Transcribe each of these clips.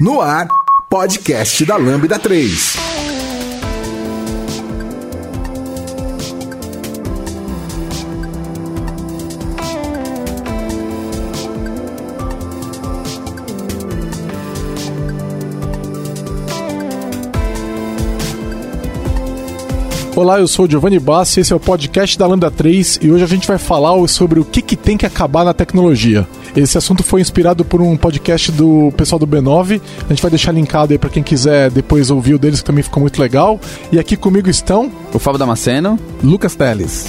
No ar, podcast da Lambda 3. Olá, eu sou o Giovanni Bassi, esse é o podcast da Lambda 3 e hoje a gente vai falar sobre o que, que tem que acabar na tecnologia. Esse assunto foi inspirado por um podcast do pessoal do B9. A gente vai deixar linkado aí para quem quiser depois ouvir o deles, que também ficou muito legal. E aqui comigo estão o Fábio Damasceno, Lucas Teles.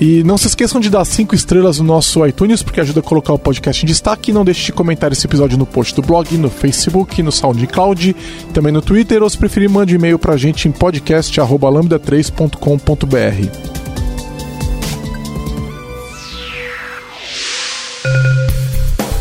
E não se esqueçam de dar cinco estrelas no nosso iTunes, porque ajuda a colocar o podcast em destaque. E não deixe de comentar esse episódio no post do blog, no Facebook, no SoundCloud, também no Twitter, ou se preferir, mande e-mail pra gente em podcast.lambda3.com.br.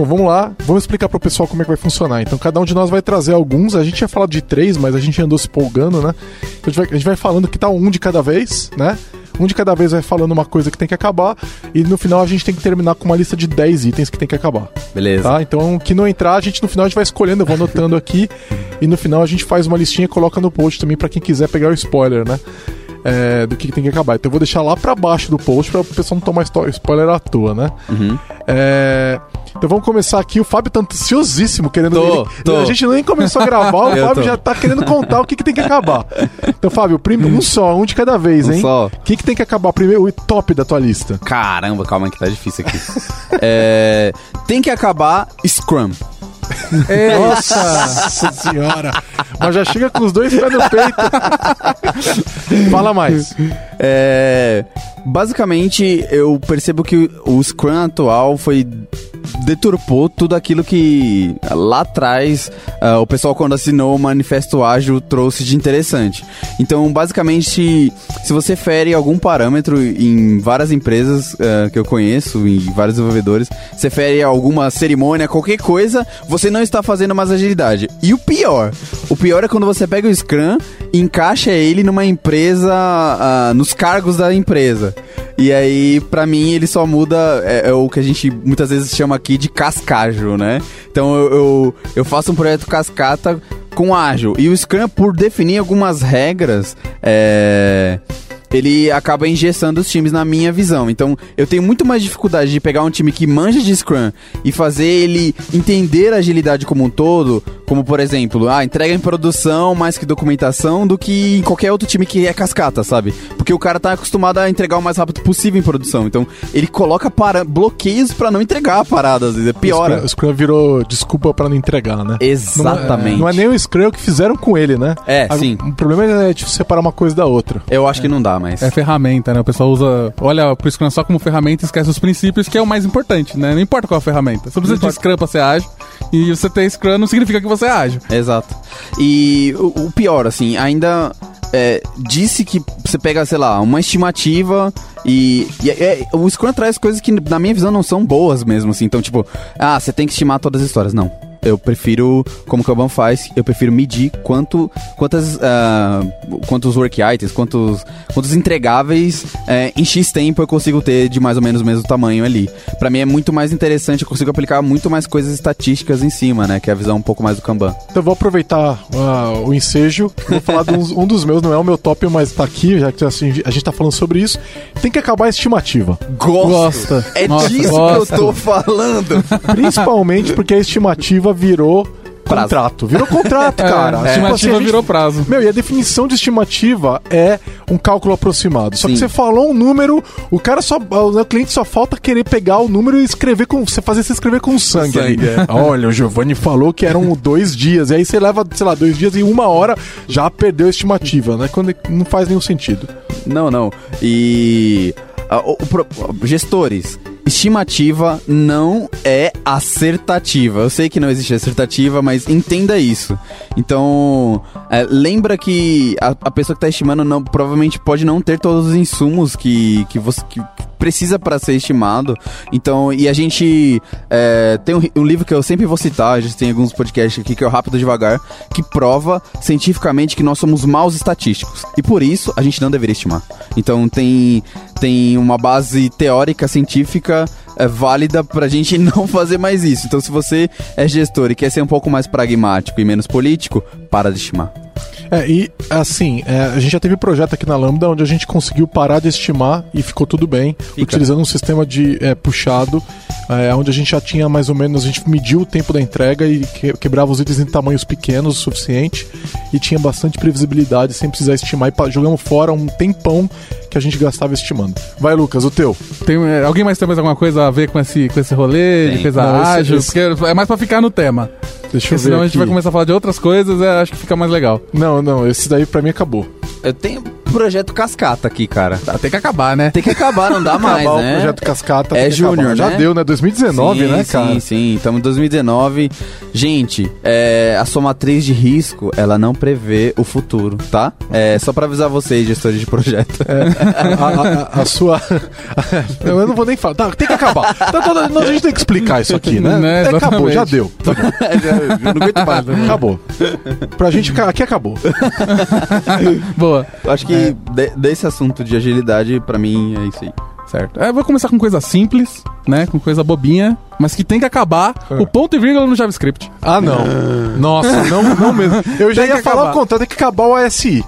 Bom, vamos lá, vamos explicar para o pessoal como é que vai funcionar. Então, cada um de nós vai trazer alguns. A gente tinha falado de três, mas a gente andou se polgando, né? Então, a gente vai, a gente vai falando que tá um de cada vez, né? Um de cada vez vai falando uma coisa que tem que acabar. E no final a gente tem que terminar com uma lista de 10 itens que tem que acabar. Beleza. Tá? Então, que não entrar, a gente no final a gente vai escolhendo, eu vou anotando aqui. e no final a gente faz uma listinha e coloca no post também para quem quiser pegar o spoiler, né? É, do que tem que acabar. Então eu vou deixar lá para baixo do post para o pessoal não tomar spoiler à toa, né? Uhum. É, então vamos começar aqui. O Fábio tá ansiosíssimo querendo. Tô, ele, tô. A gente nem começou a gravar, o Fábio tô. já tá querendo contar o que, que tem que acabar. Então, Fábio, prim... um só, um de cada vez, Um hein? só. O que, que tem que acabar primeiro? O top da tua lista. Caramba, calma que tá difícil aqui. É, tem que acabar Scrum. Nossa senhora! Mas já chega com os dois pés no peito. Fala mais. É, basicamente, eu percebo que o Scrum atual foi deturpou tudo aquilo que lá atrás ah, o pessoal quando assinou o Manifesto Ágil trouxe de interessante. Então, basicamente, se você fere algum parâmetro em várias empresas ah, que eu conheço, em vários desenvolvedores, você fere alguma cerimônia, qualquer coisa, você não está fazendo mais agilidade. E o pior, o pior é quando você pega o Scrum e encaixa ele numa empresa, ah, nos cargos da empresa. E aí, pra mim, ele só muda é, é o que a gente muitas vezes chama aqui de cascajo, né? Então eu, eu, eu faço um projeto cascata com ágil. E o Scrum, por definir algumas regras, é ele acaba engessando os times na minha visão. Então, eu tenho muito mais dificuldade de pegar um time que manja de Scrum e fazer ele entender a agilidade como um todo, como por exemplo, ah, entrega em produção mais que documentação do que em qualquer outro time que é cascata, sabe? Porque o cara tá acostumado a entregar o mais rápido possível em produção. Então, ele coloca para bloqueios para não entregar a parada, às vezes, piora. O Scrum, o Scrum virou desculpa pra não entregar, né? Exatamente. Não é, não é nem o Scrum que fizeram com ele, né? É, A- sim. O problema é tipo, separar uma coisa da outra. Eu acho que não dá mais. É ferramenta, né? O pessoal usa, olha pro Scrum só como ferramenta e esquece os princípios, que é o mais importante, né? Não importa qual a ferramenta. Você precisa de Scrum pra ser ágil, e você ter Scrum não significa que você é ágil. Exato. E o, o pior, assim, ainda é, disse que você pega, sei lá, uma estimativa e, e é- o Scrum traz coisas que, na minha visão, não são boas mesmo, assim. Então, tipo, ah, você tem que estimar todas as histórias. Não. Eu prefiro, como o Kanban faz, eu prefiro medir quanto, quantas, ah, quantos work items, quantos, quantos entregáveis é, em X tempo eu consigo ter de mais ou menos o mesmo tamanho ali. Pra mim é muito mais interessante, eu consigo aplicar muito mais coisas estatísticas em cima, né? Que é a visão um pouco mais do Kanban. Então eu vou aproveitar ah, o ensejo. Vou falar de um dos meus, não é o meu top, mas tá aqui, já que assim, a gente tá falando sobre isso. Tem que acabar a estimativa. Gosto. Gosta. É Nossa, disso gosto. que eu tô falando. Principalmente porque a estimativa virou Prazo. contrato. Virou contrato, cara. a Tipo estimativa assim, gente- virou prazo. Meu, e a definição de estimativa é um cálculo aproximado. Só que Sim. você falou um número, o cara só. O cliente só falta querer pegar o número e escrever com. Você fazer você escrever com sangue. Sangue, é. Olha, o Giovanni falou que eram dois dias. E aí você leva, sei lá, dois dias e uma hora já perdeu a estimativa, né? Quando não faz nenhum sentido. Não, não. E. ah, o- o gestores. Estimativa não é acertativa. Eu sei que não existe acertativa, mas entenda isso. Então, é, lembra que a, a pessoa que está estimando não, provavelmente pode não ter todos os insumos que, que você que precisa para ser estimado. Então, e a gente é, tem um, um, livro que eu sempre vou citar, a gente tem alguns podcasts aqui que é o Rápido Devagar, que prova cientificamente que nós somos maus estatísticos. E por isso a gente não deveria estimar. Então tem, tem uma base teórica, científica é, válida pra gente não fazer mais isso. Então se você é gestor e quer ser um pouco mais pragmático e menos político, para de estimar. É, e assim, é, a gente já teve projeto aqui na Lambda onde a gente conseguiu parar de estimar e ficou tudo bem, Fica. utilizando um sistema de é, puxado, é, onde a gente já tinha mais ou menos, a gente mediu o tempo da entrega e que, quebrava os itens em tamanhos pequenos o suficiente e tinha bastante previsibilidade sem precisar estimar e jogamos fora um tempão que a gente gastava estimando. Vai, Lucas, o teu. Tem, é, alguém mais tem mais alguma coisa a ver com esse, com esse rolê tem. de coisa Não, ágil? Esse, esse... Porque é mais pra ficar no tema. Deixa eu ver. Senão aqui. a gente vai começar a falar de outras coisas, é, acho que fica mais legal. Não, não, esse daí pra mim acabou. Eu tenho projeto cascata aqui, cara. Tá, tem que acabar, né? Tem que acabar, não dá mais, acabar né? o projeto cascata. É júnior, né? Já deu, né? 2019, sim, né, cara? Sim, sim. Estamos em 2019. Gente, é, a somatriz de risco, ela não prevê o futuro, tá? É só pra avisar vocês, gestores de projeto. É, a, a, a, sua... eu não vou nem falar. Tá, tem que acabar. Tá, tá, a gente tem que explicar isso aqui, né? né acabou, já deu. Tá bom. não aguento mais. Né? Acabou. Pra gente, aqui acabou. Boa. Acho que é. de, desse assunto de agilidade, para mim, é isso aí. Certo. É, vou começar com coisa simples, né? Com coisa bobinha, mas que tem que acabar é. o ponto e vírgula no JavaScript. Ah, não. Nossa, não, não mesmo. Eu já ia falar acabar. o contrato, tem que acabar o ASI.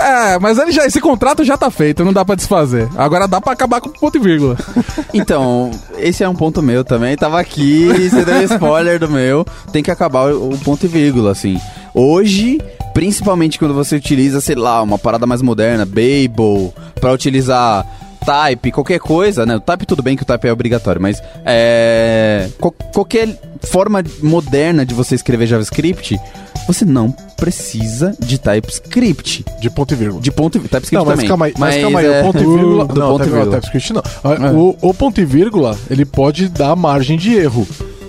É, mas ele já, esse contrato já tá feito, não dá para desfazer. Agora dá para acabar com o ponto e vírgula. Então, esse é um ponto meu também. Tava aqui, você deu spoiler do meu. Tem que acabar o ponto e vírgula, assim. Hoje, principalmente quando você utiliza, sei lá, uma parada mais moderna, Babel, para utilizar type, qualquer coisa, né? O type tudo bem que o type é obrigatório, mas é, qualquer forma moderna de você escrever JavaScript, você não precisa de TypeScript. De ponto e vírgula. De ponto e vírgula. TypeScript não, mas também. Calma aí, mas, mas calma aí, é... o ponto e vírgula... Do não, ponto e vírgula. TypeScript não. É. O, o ponto e vírgula, ele pode dar margem de erro.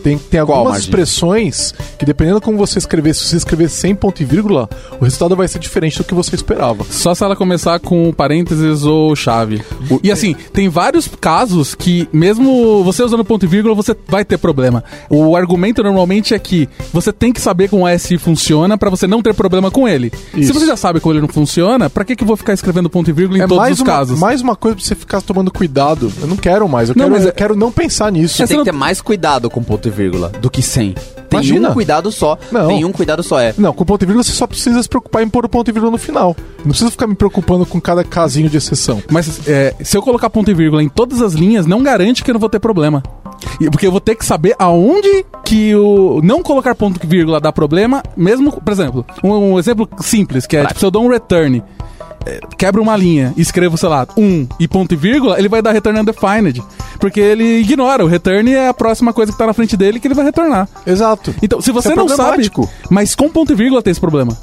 Tem, tem algumas expressões que, dependendo como você escrever, se você escrever sem ponto e vírgula, o resultado vai ser diferente do que você esperava. Só se ela começar com parênteses ou chave. E assim, tem vários casos que, mesmo você usando ponto e vírgula, você vai ter problema. O argumento normalmente é que você tem que saber como o ASI funciona para você não ter problema com ele. Isso. Se você já sabe como ele não funciona, para que, que eu vou ficar escrevendo ponto e vírgula em é todos os uma, casos? Mais uma coisa pra você ficar tomando cuidado. Eu não quero mais. Eu, não, quero, eu é... quero não pensar nisso. Você tem que ter mais cuidado com ponto e vírgula do que sem. Tem Imagina. um cuidado só. Não. Tem um cuidado só, é. Não, com ponto e vírgula você só precisa se preocupar em pôr o ponto e vírgula no final. Não precisa ficar me preocupando com cada casinho de exceção. Mas é, se eu colocar ponto e vírgula em todas as linhas, não garante que eu não vou ter problema. Porque eu vou ter que saber aonde que o não colocar ponto e vírgula dá problema, mesmo, por exemplo, um, um exemplo simples, que é, tipo, se eu dou um return quebra uma linha e escrevo, sei lá, um e ponto e vírgula, ele vai dar return undefined. Porque ele ignora. O return é a próxima coisa que tá na frente dele que ele vai retornar. Exato. Então, se você é não sabe. Mas com ponto e vírgula tem esse problema.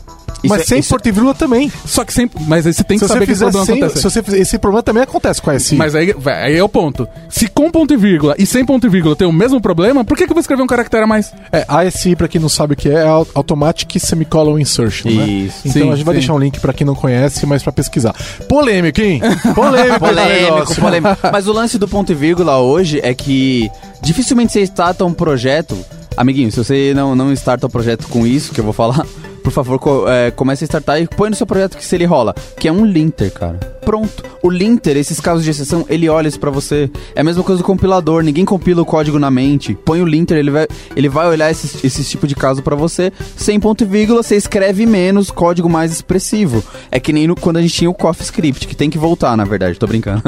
Mas é, sem isso... ponto e vírgula também. Só que sem. Mas aí você tem que se saber que esse problema sem, acontece. Se você fizer, esse problema também acontece com a SI. Mas aí, aí é o ponto. Se com ponto e vírgula e sem ponto e vírgula tem o mesmo problema, por que, que eu vou escrever um caractere a mais? É, ASI, pra quem não sabe o que é, é Automatic Semicolon Insertion, né? Isso. Então sim, a gente vai sim. deixar um link pra quem não conhece, mas pra pesquisar. Polêmico, hein? Polêmico, polêmico, polêmico. Mas o lance do ponto e vírgula hoje é que dificilmente você starta um projeto. Amiguinho, se você não, não starta o um projeto com isso que eu vou falar, por favor, co é, comece a startar e põe no seu projeto que se ele rola, que é um linter, cara. Pronto. O linter, esses casos de exceção, ele olha isso pra você. É a mesma coisa do compilador, ninguém compila o código na mente. Põe o linter, ele vai, ele vai olhar esse, esse tipo de caso para você. Sem ponto e vírgula, você escreve menos, código mais expressivo. É que nem no, quando a gente tinha o CoffeeScript, que tem que voltar, na verdade, tô brincando.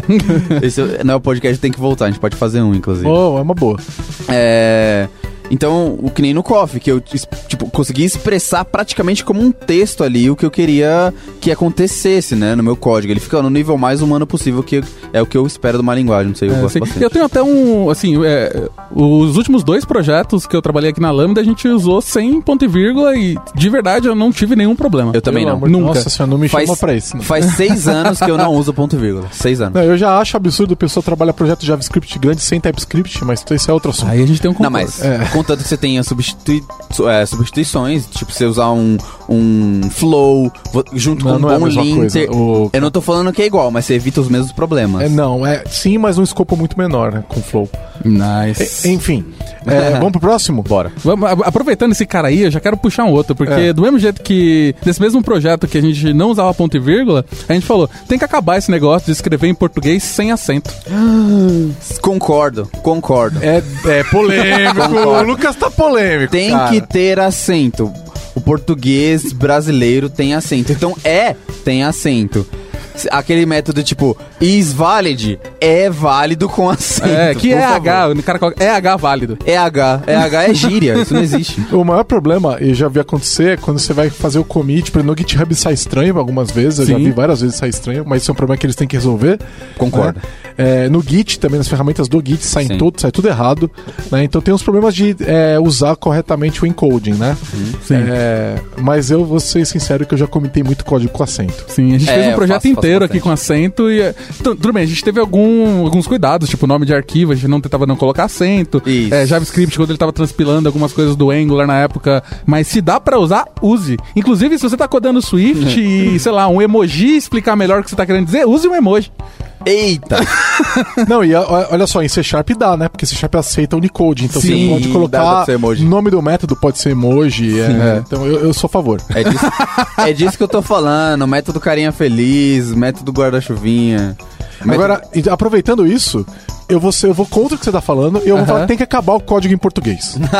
esse não é o podcast, tem que voltar, a gente pode fazer um, inclusive. Oh, é uma boa. É... Então, o que nem no Coffee, que eu tipo, consegui expressar praticamente como um texto ali o que eu queria que acontecesse, né, no meu código. Ele fica no nível mais humano possível, que é o que eu espero de uma linguagem, não sei, eu É, gosto bastante. Eu tenho até um, assim, é, os últimos dois projetos que eu trabalhei aqui na Lambda, a gente usou sem ponto e vírgula e, de verdade, eu não tive nenhum problema. Eu também Pelo não. Nunca. Nossa senhora, não me Faz- chama pra isso. não. Faz seis anos que eu não uso ponto e vírgula. Seis anos. Não, eu já acho absurdo a pessoa trabalhar projeto JavaScript grande sem TypeScript, mas esse é outro assunto. Aí a gente tem um Não, concordo. mas contanto que você tenha substitui é, substituições, tipo você usar um, um flow junto Não, com não um é bom mesma linter. O- Eu não tô falando que é igual, mas você evita os mesmos problemas. É, não, é sim, mas num escopo muito menor, né? Com Flow. Nice. E- enfim, é, vamos pro próximo? Bora. Vamos- Aproveitando esse cara aí, eu já quero puxar um outro, porque É. do mesmo jeito que nesse mesmo projeto que a gente não usava ponto e vírgula, a gente falou, tem que acabar esse negócio de escrever em português sem acento. Concordo, concordo. É, é polêmico. o. Lucas tá polêmico. Tem cara. que ter acento. O português brasileiro tem acento. Então é, tem acento. Aquele método tipo is valid é válido com acento. É, que é favor. H, o cara coloca é H válido. É H. É H é gíria, isso não existe. O maior problema, e já vi acontecer, é quando você vai fazer o commit, por exemplo, no GitHub sai estranho algumas vezes, eu já vi várias vezes sai estranho, mas isso é um problema que eles têm que resolver. Concordo. né? É, no Git, também nas ferramentas do Git, saem Sim. tudo, sai tudo errado. né? Então tem uns problemas de é, usar corretamente o encoding, né? Sim. É, mas eu vou ser sincero que eu já comitei muito código com acento. Sim, a gente É, fez um eu projeto faço- faço inteiro aqui com acento e. é, tu- tudo bem, a gente teve algum- alguns cuidados, tipo nome de arquivo, a gente não tentava não colocar acento. Isso. É, JavaScript, quando ele tava transpilando algumas coisas do Angular na época. Mas se dá pra usar, use. Inclusive, se você tá codando Swift e, sei lá, um emoji explicar melhor o que você tá querendo dizer, use um emoji. Eita! Não, e olha só, em C Sharp dá, né? Porque C Sharp aceita Unicode, então Sim, você pode colocar o nome do método pode ser emoji. é, então eu, eu sou a favor. É disso, é disso que eu tô falando. Método carinha feliz, método guarda-chuvinha. Agora, aproveitando isso, eu vou, ser- eu vou contra o que você tá falando e eu vou falar tem que acabar o código em português.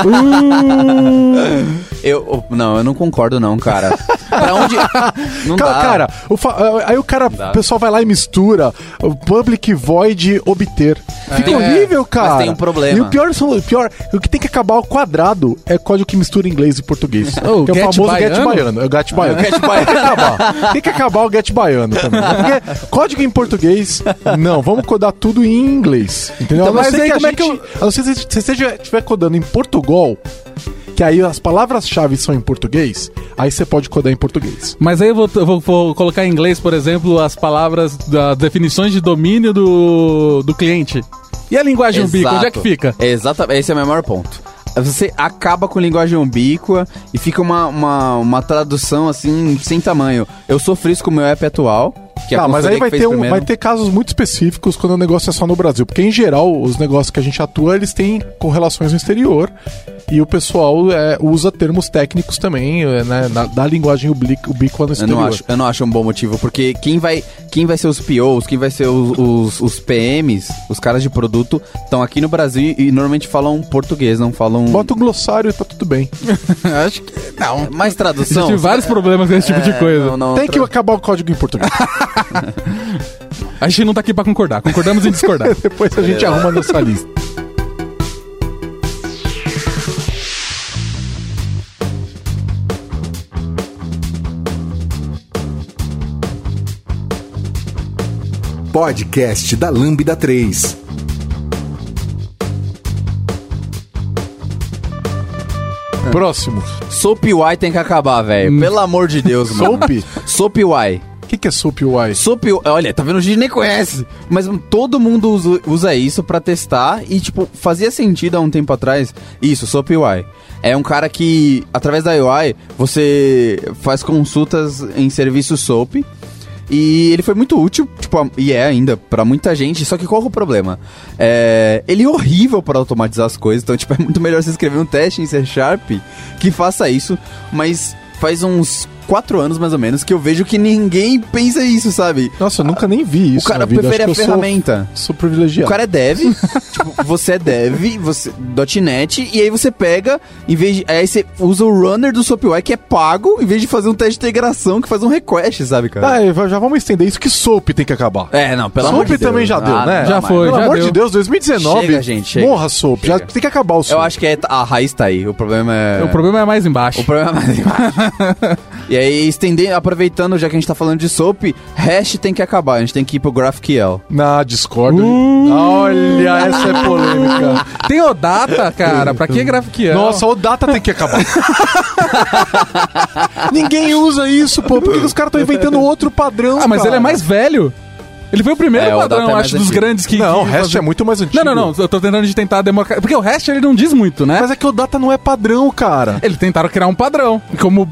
Eu, não, eu não concordo não, cara. pra onde... Não Cara, dá. cara, o fa- aí o cara, o pessoal vai lá e mistura o public void obter. Fica É. horrível, cara. tem um problema. E o pior, são- o pior, o que tem que acabar o quadrado é código que mistura inglês e português. Oh, que é o get famoso get baiano? baiano. É o get baiano. Get baiano. Tem que acabar. Tem que acabar o get baiano também. Porque código em português, não, vamos codar tudo em inglês. Entendeu? Então, mas aí como é que a não ser se você estiver codando em Portugal, que aí as palavras-chave são em português, aí você pode codar em português. Mas aí eu vou, eu vou- vou colocar em inglês, por exemplo, as palavras das definições de domínio do, do cliente. E a linguagem ubíqua, onde é que fica? Exatamente, esse é o meu maior ponto. Você acaba com linguagem ubíqua e fica uma, uma, uma tradução assim, sem tamanho. Eu sofri isso com o meu app atual. Que Tá, mas aí vai que ter, um, vai ter casos muito específicos quando o negócio é só no Brasil. Porque, em geral, os negócios que a gente atua, eles têm correlações no exterior. E o pessoal é, usa termos técnicos também, é, né, na- da linguagem ubí- ubíqua no Eu exterior. não, acho, eu não acho um bom motivo, porque quem vai, quem vai ser os POs, quem vai ser os, os, os PMs, os caras de produto, estão aqui no Brasil e normalmente falam português, não falam. Bota um glossário e tá tudo bem. Acho que não. mais Eu tradução. tive vários problemas com esse tipo de É, coisa. não, não, Tem que tra- acabar o código em português. A gente não tá aqui pra concordar. Concordamos em discordar. Depois a gente arruma nessa lista. Podcast da Lambda 3. Próximo. Soap UI tem que acabar, velho. Hum. Pelo amor de Deus, mano. Soap? Soap UI. O que, que é Soap UI? Soap. Olha, tá vendo? A gente nem conhece. Mas todo mundo usa, usa isso pra testar e, tipo, fazia sentido há um tempo atrás. Isso, Soap UI. É um cara que, através da UI, você faz consultas em serviço Soap. E ele foi muito útil, tipo, e é ainda, pra muita gente. Só que qual é o problema? É, ele é horrível para automatizar as coisas. Então, tipo, é muito melhor você escrever um teste em C Sharp que faça isso. Mas faz uns quatro anos, mais ou menos, que eu vejo que ninguém pensa isso, sabe? Nossa, eu nunca nem vi isso. o cara na vida. prefere Acho a eu sou- ferramenta. Sou, privilegiado. O cara é dev, tipo, você é dev, você .NET, e aí você pega, em vez de, aí você usa o runner do SoapUI que é pago, em vez de fazer um teste de integração que faz um request, sabe, cara? Ah, é, já vamos estender isso que SOAP tem que acabar. É, não, pelo Soap amor de Deus. também já deu, Ah, né? Já foi. Pelo já amor deu. de Deus, 2019. Chega, gente, chega. Morra, Soap. Já Chega. tem que acabar o Soap. Eu acho que é, a raiz tá aí, o problema é... O problema é mais embaixo. O problema é mais embaixo. e aí, estender, aproveitando, já que a gente tá falando de SOAP, hash tem que acabar, a gente tem que ir pro GraphQL. Na Discord. Uh! Olha, essa é polêmica. Tem o data, cara. Pra que GraphQL? Nossa, o data tem que acabar. Ninguém usa isso, pô. Por que que os caras estão inventando outro padrão? Ah, mas cara? ele é mais velho. Ele foi o primeiro É, o padrão, é mais acho, dos antigo. grandes que. Não, o que resto fazem- é muito mais antigo. Não, não, não. Eu tô tentando de tentar democratizar. Porque o resto ele não diz muito, né? Mas é que o data não é padrão, cara. Eles tentaram criar um padrão. Como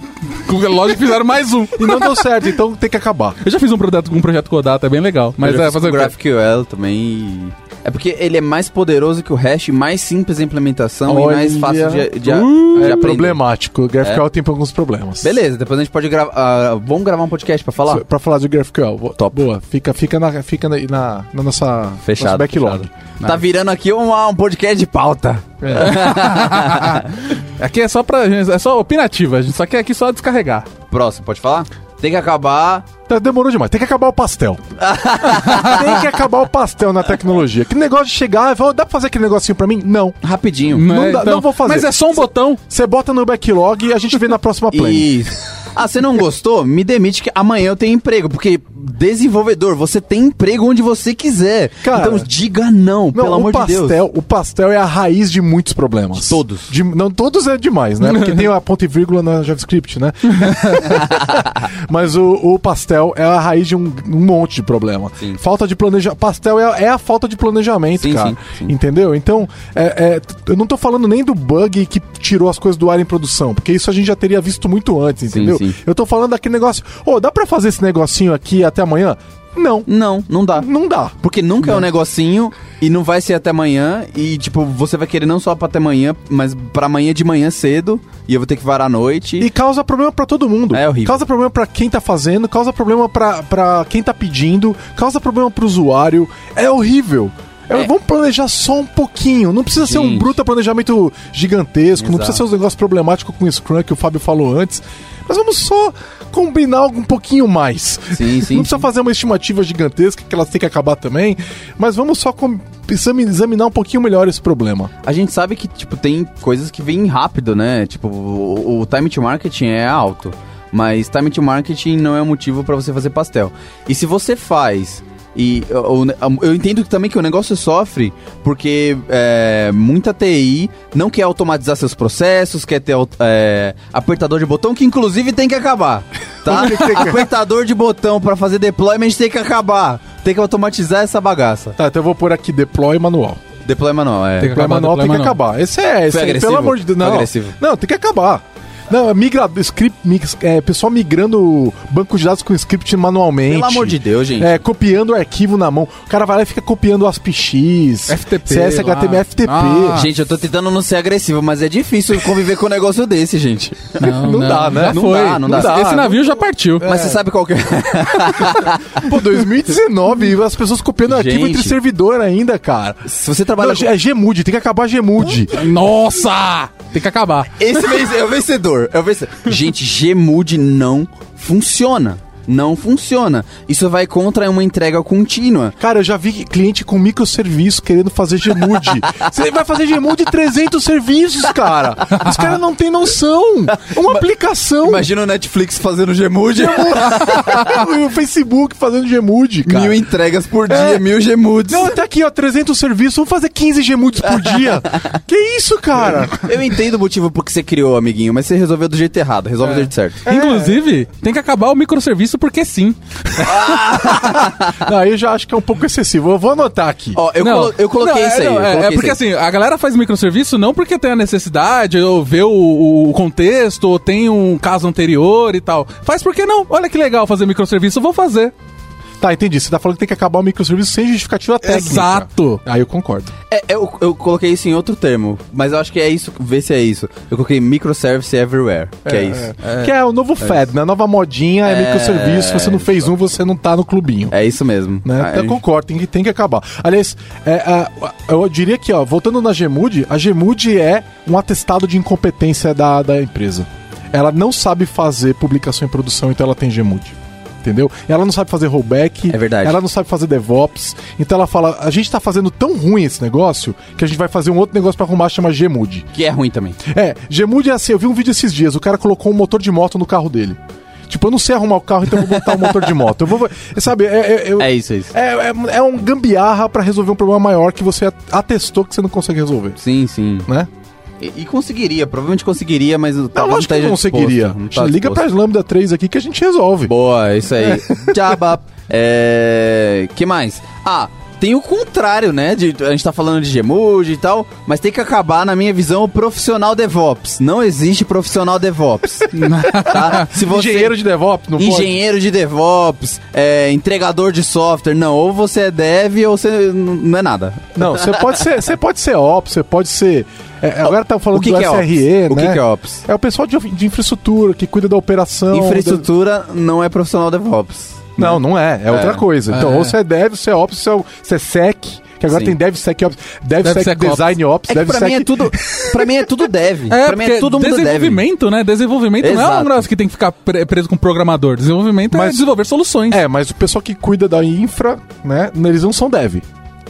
Google Logic fizeram mais um. E não deu certo, então tem que acabar. Eu já fiz um projeto, um projeto com o Data, é bem legal. Mas Eu é fazer com o? GraphQL também. É porque ele é mais poderoso que o hash, mais simples a implementação e mais fácil de, de, Uh, de é aprender. problemático. O GraphQL tem alguns problemas. Beleza, depois a gente pode gravar. ah, vamos gravar um podcast pra falar? Pra falar de GraphQL. Top. Boa. Fica, fica, na, fica na, na, na nossa Fechado, nosso backlog. fechado. Tá virando aqui um, um podcast de pauta. Aqui é só pra. É só opinativa, a gente só quer aqui só descarregar. Próximo, pode falar? Tem que acabar. Tá, demorou demais. Tem que acabar o pastel. tem que acabar o pastel na tecnologia. Que negócio de chegar e falar, dá pra fazer aquele negocinho pra mim? Não. Rapidinho. Não dá- não vou fazer. Mas é só um botão. Você bota no backlog e a gente vê na próxima play. Isso. Ah, você não gostou? Me demite que amanhã eu tenho emprego. Porque desenvolvedor, você tem emprego onde você quiser. Cara, então diga não, Não, pelo amor de Deus. pastel, o pastel é a raiz de muitos problemas. De todos. De- não, todos é demais, né? Porque tem a ponto e vírgula na JavaScript, né? Mas o, o pastel é a raiz de um, um monte de problema. Sim. Falta de planejamento. Pastel é, é a falta de planejamento, Sim, cara. sim, sim. Entendeu? Então, é- é, eu não tô falando nem do bug que tirou as coisas do ar em produção, porque isso a gente já teria visto muito antes, Sim, entendeu? Sim. Eu tô falando daquele negócio. Ô, dá pra fazer esse negocinho aqui até amanhã? Não. Não, não dá. Não dá. Porque nunca é um negocinho e não vai ser até amanhã. E, tipo, você vai querer não só pra até amanhã, mas pra amanhã de manhã cedo. E eu vou ter que varar à noite. E causa problema pra todo mundo. É horrível. Causa problema pra quem tá fazendo, causa problema pra quem tá pedindo, causa problema pro usuário. É horrível. É, É. Vamos planejar só um pouquinho. Não precisa ser um Gente. bruto planejamento gigantesco, não Exato. precisa ser uns negócios problemáticos com o Scrum que o Fábio falou antes. Mas vamos só combinar algo um pouquinho mais. Sim, sim, não precisa sim. fazer uma estimativa gigantesca que elas têm que acabar também. Mas vamos só com- exami- examinar um pouquinho melhor esse problema. A gente sabe que, tipo, tem coisas que vêm rápido, né? Tipo, o, o time to marketing é alto. Mas time to marketing não é um motivo pra você fazer pastel. E se você faz. E eu, eu- eu entendo também que o negócio sofre porque é, muita TI não quer automatizar seus processos, quer ter é, apertador de botão, que inclusive tem que acabar. Tá? apertador de botão pra fazer deployment tem que acabar. Tem que automatizar essa bagaça. Tá, então eu vou pôr aqui deploy manual. Deploy manual, é. Deploy manual tem que acabar. Esse é, esse é, pelo amor de Deus. Não, agressivo. não, tem que acabar. Não, é migra, script, mix, é, pessoal migrando banco de dados com script manualmente. Pelo amor de Deus, gente. É, copiando o arquivo na mão. O cara vai lá e fica copiando ASPX, FTP CS, HTML. FTP. Ah. Gente, eu tô tentando não ser agressivo, mas é difícil conviver com um negócio desse, gente. Não, Não dá, né? Não foi. dá, não dá. Esse navio já partiu. Mas você sabe qual que é? Pô, 2019, as pessoas copiando arquivo Gente. entre servidor ainda, cara. Se você trabalha Não, com... é Gmood, tem que acabar Gmood. Nossa! Tem que acabar. Esse vence- é o vencedor. É o vencedor. Gente, Gmood não funciona. Não funciona. Isso vai contra uma entrega contínua. Cara, eu já vi cliente com microserviço querendo fazer Gmood. Você vai fazer Gmood de 300 serviços, cara. Os caras não têm noção. É uma aplicação. Imagina o Netflix fazendo Gmood. o Facebook fazendo Gmood, cara. Mil entregas por dia, É. mil Gmoods. Não, tá aqui, ó, 300 serviços. Vamos fazer 15 Gmoods por dia. que isso, cara? Eu entendo o motivo por que você criou, amiguinho, mas você resolveu do jeito errado. Resolve do jeito certo. Inclusive, tem que acabar o microserviço porque sim. Não, aí eu já acho que é um pouco excessivo. Eu vou anotar aqui. Ó, eu, Não, colo- eu coloquei não, isso aí. é, não, é, coloquei é porque isso assim, a galera faz microserviço não porque tem a necessidade, ou vê o, o contexto, ou tem um caso anterior e tal. Faz porque não. Olha que legal fazer microserviço, eu vou fazer. Tá, entendi. Você tá falando que tem que acabar o microserviço sem justificativa técnica. Exato. Aí eu concordo. É, eu, eu coloquei isso em outro termo, mas eu acho que é isso, vê se é isso. Eu coloquei microservice everywhere, que é, isso. Que é o novo Fed, né? A nova modinha é, É, microserviço. Se você não fez um, você não tá no clubinho. É isso mesmo. Né? Ah, Então eu concordo, tem que, tem que acabar. Aliás, é, a- eu diria que, ó, voltando na Gemude, a Gemude é um atestado de incompetência da, da empresa. Ela não sabe fazer publicação em produção, então ela tem Gemude. Entendeu? Ela não sabe fazer rollback. É verdade. Ela não sabe fazer DevOps. Então ela fala: a gente tá fazendo tão ruim esse negócio que a gente vai fazer um outro negócio pra arrumar, chama Gemude. Que é ruim também. É, Gemude é assim, eu vi um vídeo esses dias, o cara colocou um motor de moto no carro dele. Tipo, eu não sei arrumar o carro, então eu vou botar um motor de moto. Eu vou. Sabe, é, é, É isso, é isso. é, é, é um gambiarra pra resolver um problema maior que você atestou que você não consegue resolver, Sim, sim. né? E, e conseguiria, provavelmente conseguiria, mas Não, talvez lógico que não disposto, conseguiria. não tá Liga pra disposto. Lambda 3 aqui que a gente resolve. Boa, isso aí. Jabba. É. que mais? Ah, tem o contrário, né? De, a gente tá falando de Gemude e tal, mas tem que acabar, na minha visão, o profissional DevOps. Não existe profissional DevOps. tá? Se você... Engenheiro de DevOps, não pode? Engenheiro de DevOps, é, entregador de software, não, ou você é dev ou você não é nada. Não, você pode ser, você pode ser Ops, você pode ser. é, agora tá falando o que, do que é SRE? O né? que, que é Ops? É o pessoal de, de infraestrutura que cuida da operação. Infraestrutura não é profissional DevOps. Não, não é. É, outra coisa. Então, É. ou você é Dev, você é Ops, você é, é Sec. Que agora Sim. tem DevSecOps, DevSec DevSecOps. Design Ops, É que pra DevSec... mim é tudo. Pra mim é tudo dev. É, pra mim é todo mundo dev. desenvolvimento, né? Desenvolvimento não é um Exato. negócio que tem que ficar pre- preso com programador. Desenvolvimento é Mas- desenvolver soluções. É, mas o pessoal que cuida da infra, né, eles não são Dev.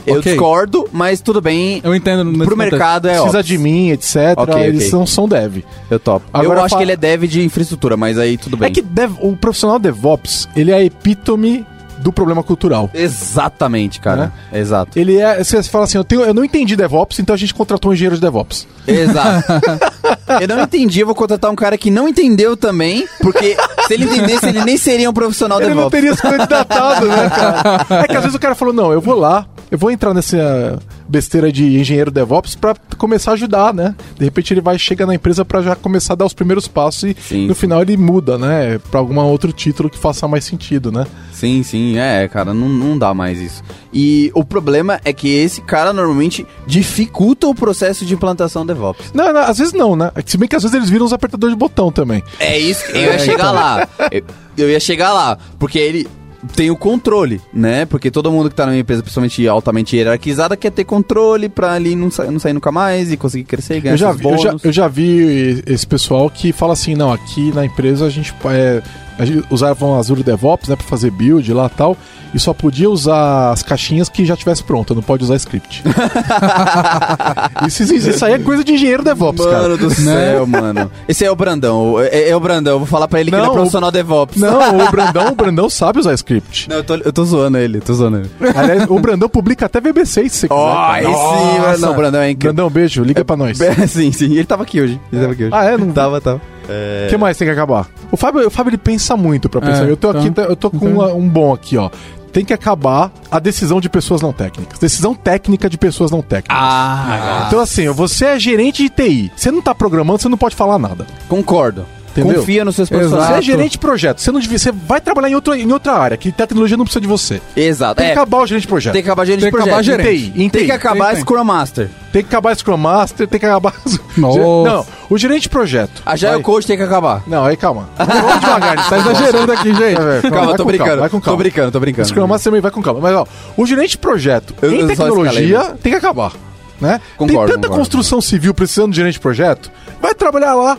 Eu Ok. discordo, mas tudo bem. Eu entendo. Pro contexto. mercado é Precisa Ops. de mim, etc. Ok, eles ok. não são Dev. Eu topo. Agora eu acho fala- que ele é dev de infraestrutura, mas aí tudo bem. É que dev- o profissional DevOps, ele é a epítome do problema cultural. Exatamente, cara. Exato. Ele é. Você fala assim, eu, tenho, eu não entendi DevOps, então a gente contratou um engenheiro de DevOps. Exato. eu não entendi, eu vou contratar um cara que não entendeu também, porque se ele entendesse, ele nem seria um profissional Ele não DevOps. teria se candidatado, né, cara? É que às vezes o cara falou, não, eu vou lá, eu vou entrar nessa besteira de engenheiro DevOps pra começar a ajudar, né? De repente ele vai chegar na empresa pra já começar a dar os primeiros passos e Sim, no sim. final ele muda, né? Pra algum outro título que faça mais sentido, né? Sim, sim, é, cara, não, não dá mais isso. E o problema é que esse cara normalmente dificulta o processo de implantação DevOps. Não, não, às vezes não, né? Se bem que às vezes eles viram os apertadores de botão também. É isso que eu ia chegar lá. Eu, eu ia chegar lá, porque ele tem o controle, né? Porque todo mundo que tá numa empresa, principalmente altamente hierarquizada, quer ter controle pra ali não, sa não sair nunca mais e conseguir crescer e ganhar Eu já, vi, eu, já, eu já vi esse pessoal que fala assim, não, aqui na empresa a gente, é, a gente usavam Azure DevOps, né, pra fazer build lá e tal, e só podia usar as caixinhas que já tivesse pronta, não pode usar script. isso, isso, isso aí é coisa de engenheiro DevOps, Mano cara. do céu, mano. Esse é o Brandão. É, é o Brandão. Eu vou falar pra ele que Não, ele é o- profissional DevOps. Não, o Brandão, o Brandão sabe usar script. Não, eu tô, eu tô zoando ele, tô zoando ele. Aliás, o Brandão publica até VB6 se você quiser. Ó, sim, mano. Não, o Brandão é incrível. Brandão, beijo, liga pra nós. sim, sim. Ele tava aqui hoje. Ele tava aqui hoje. Ah, é? Não Tava, tava. O que mais tem que acabar? O Fábio, o Fábio ele pensa muito pra pensar. É, eu tô aqui, então, eu tô com então. uma- um bom aqui, ó. Tem que acabar a decisão de pessoas não técnicas. Decisão técnica de pessoas não técnicas. Ah, Então, assim, você é gerente de TI. Você não tá programando, você não pode falar nada. concordo. Entendeu? Confia nos seus Você profissionais. é gerente de projeto. Você, não devia, você vai trabalhar em, outro, em outra área, que tecnologia não precisa de você. Exato. Tem é, que acabar o gerente de projeto. tem que acabar gerente Tem de que acabar projeto. gerente. Em TI, em Tem TI. que acabar Tem, tem. Scrum Master. Tem que acabar Scrum Master, tem que acabar. Nossa. Não, o gerente de projeto. Agile Vai. Coach tem que acabar. Não, aí calma. Vamos devagar, você Tá exagerando aqui, gente. É, Calma, vai tô com brincando. vai com Tô brincando, tô brincando. Scrum Master também vai com calma. Mas, ó, o gerente de projeto Eu- em tecnologia tem que acabar. Né? Concordo, tem tanta concordo, construção civil precisando de gerente de projeto, vai trabalhar lá.